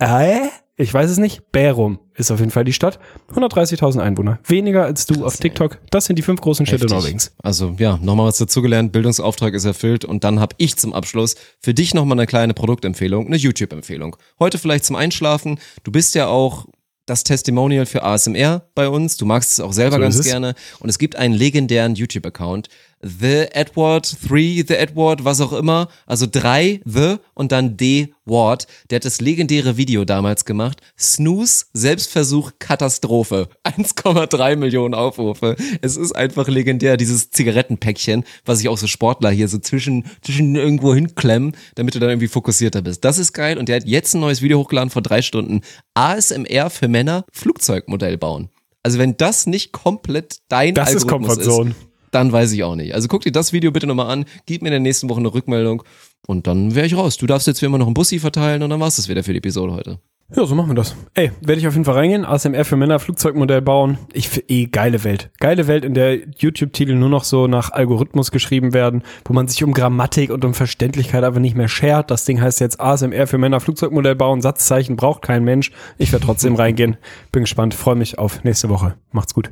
Ä? Ich weiß es nicht. Bärum ist auf jeden Fall die Stadt. 130.000 Einwohner. Weniger als du auf TikTok. Das sind die fünf großen Städte Heftig. Norwegens. Also ja, nochmal was dazugelernt, Bildungsauftrag ist erfüllt und dann habe ich zum Abschluss für dich nochmal eine kleine Produktempfehlung, eine YouTube-Empfehlung. Heute vielleicht zum Einschlafen. Du bist ja auch das Testimonial für ASMR bei uns. Du magst es auch selber So ganz gerne. Und es gibt einen legendären YouTube-Account. The Edward, Three The Edward, was auch immer. Also drei The und dann D Ward. Der hat das legendäre Video damals gemacht. Snooze, Selbstversuch, Katastrophe. (laughs) 1,3 Millionen Aufrufe. Es ist einfach legendär, dieses Zigarettenpäckchen, was sich auch so Sportler hier so zwischen, zwischen irgendwo hinklemmen, damit du dann irgendwie fokussierter bist. Das ist geil. Und der hat jetzt ein neues Video hochgeladen vor drei Stunden. ASMR für Männer, Flugzeugmodell bauen. Also wenn das nicht komplett dein Das ist Algorithmus Comfort Zone. Dann weiß ich auch nicht. Also guck dir das Video bitte nochmal an, gib mir in der nächsten Woche eine Rückmeldung und dann wäre ich raus. Du darfst jetzt wie immer noch einen Bussi verteilen und dann war's das wieder für die Episode heute. Ja, so machen wir das. Ey, werde ich auf jeden Fall reingehen. ASMR für Männer, Flugzeugmodell bauen. Ich eh geile Welt. Geile Welt, in der YouTube-Titel nur noch so nach Algorithmus geschrieben werden, wo man sich um Grammatik und um Verständlichkeit aber nicht mehr schert. Das Ding heißt jetzt ASMR für Männer, Flugzeugmodell bauen. Satzzeichen braucht kein Mensch. Ich werde trotzdem (laughs) reingehen. Bin gespannt, freue mich auf nächste Woche. Macht's gut.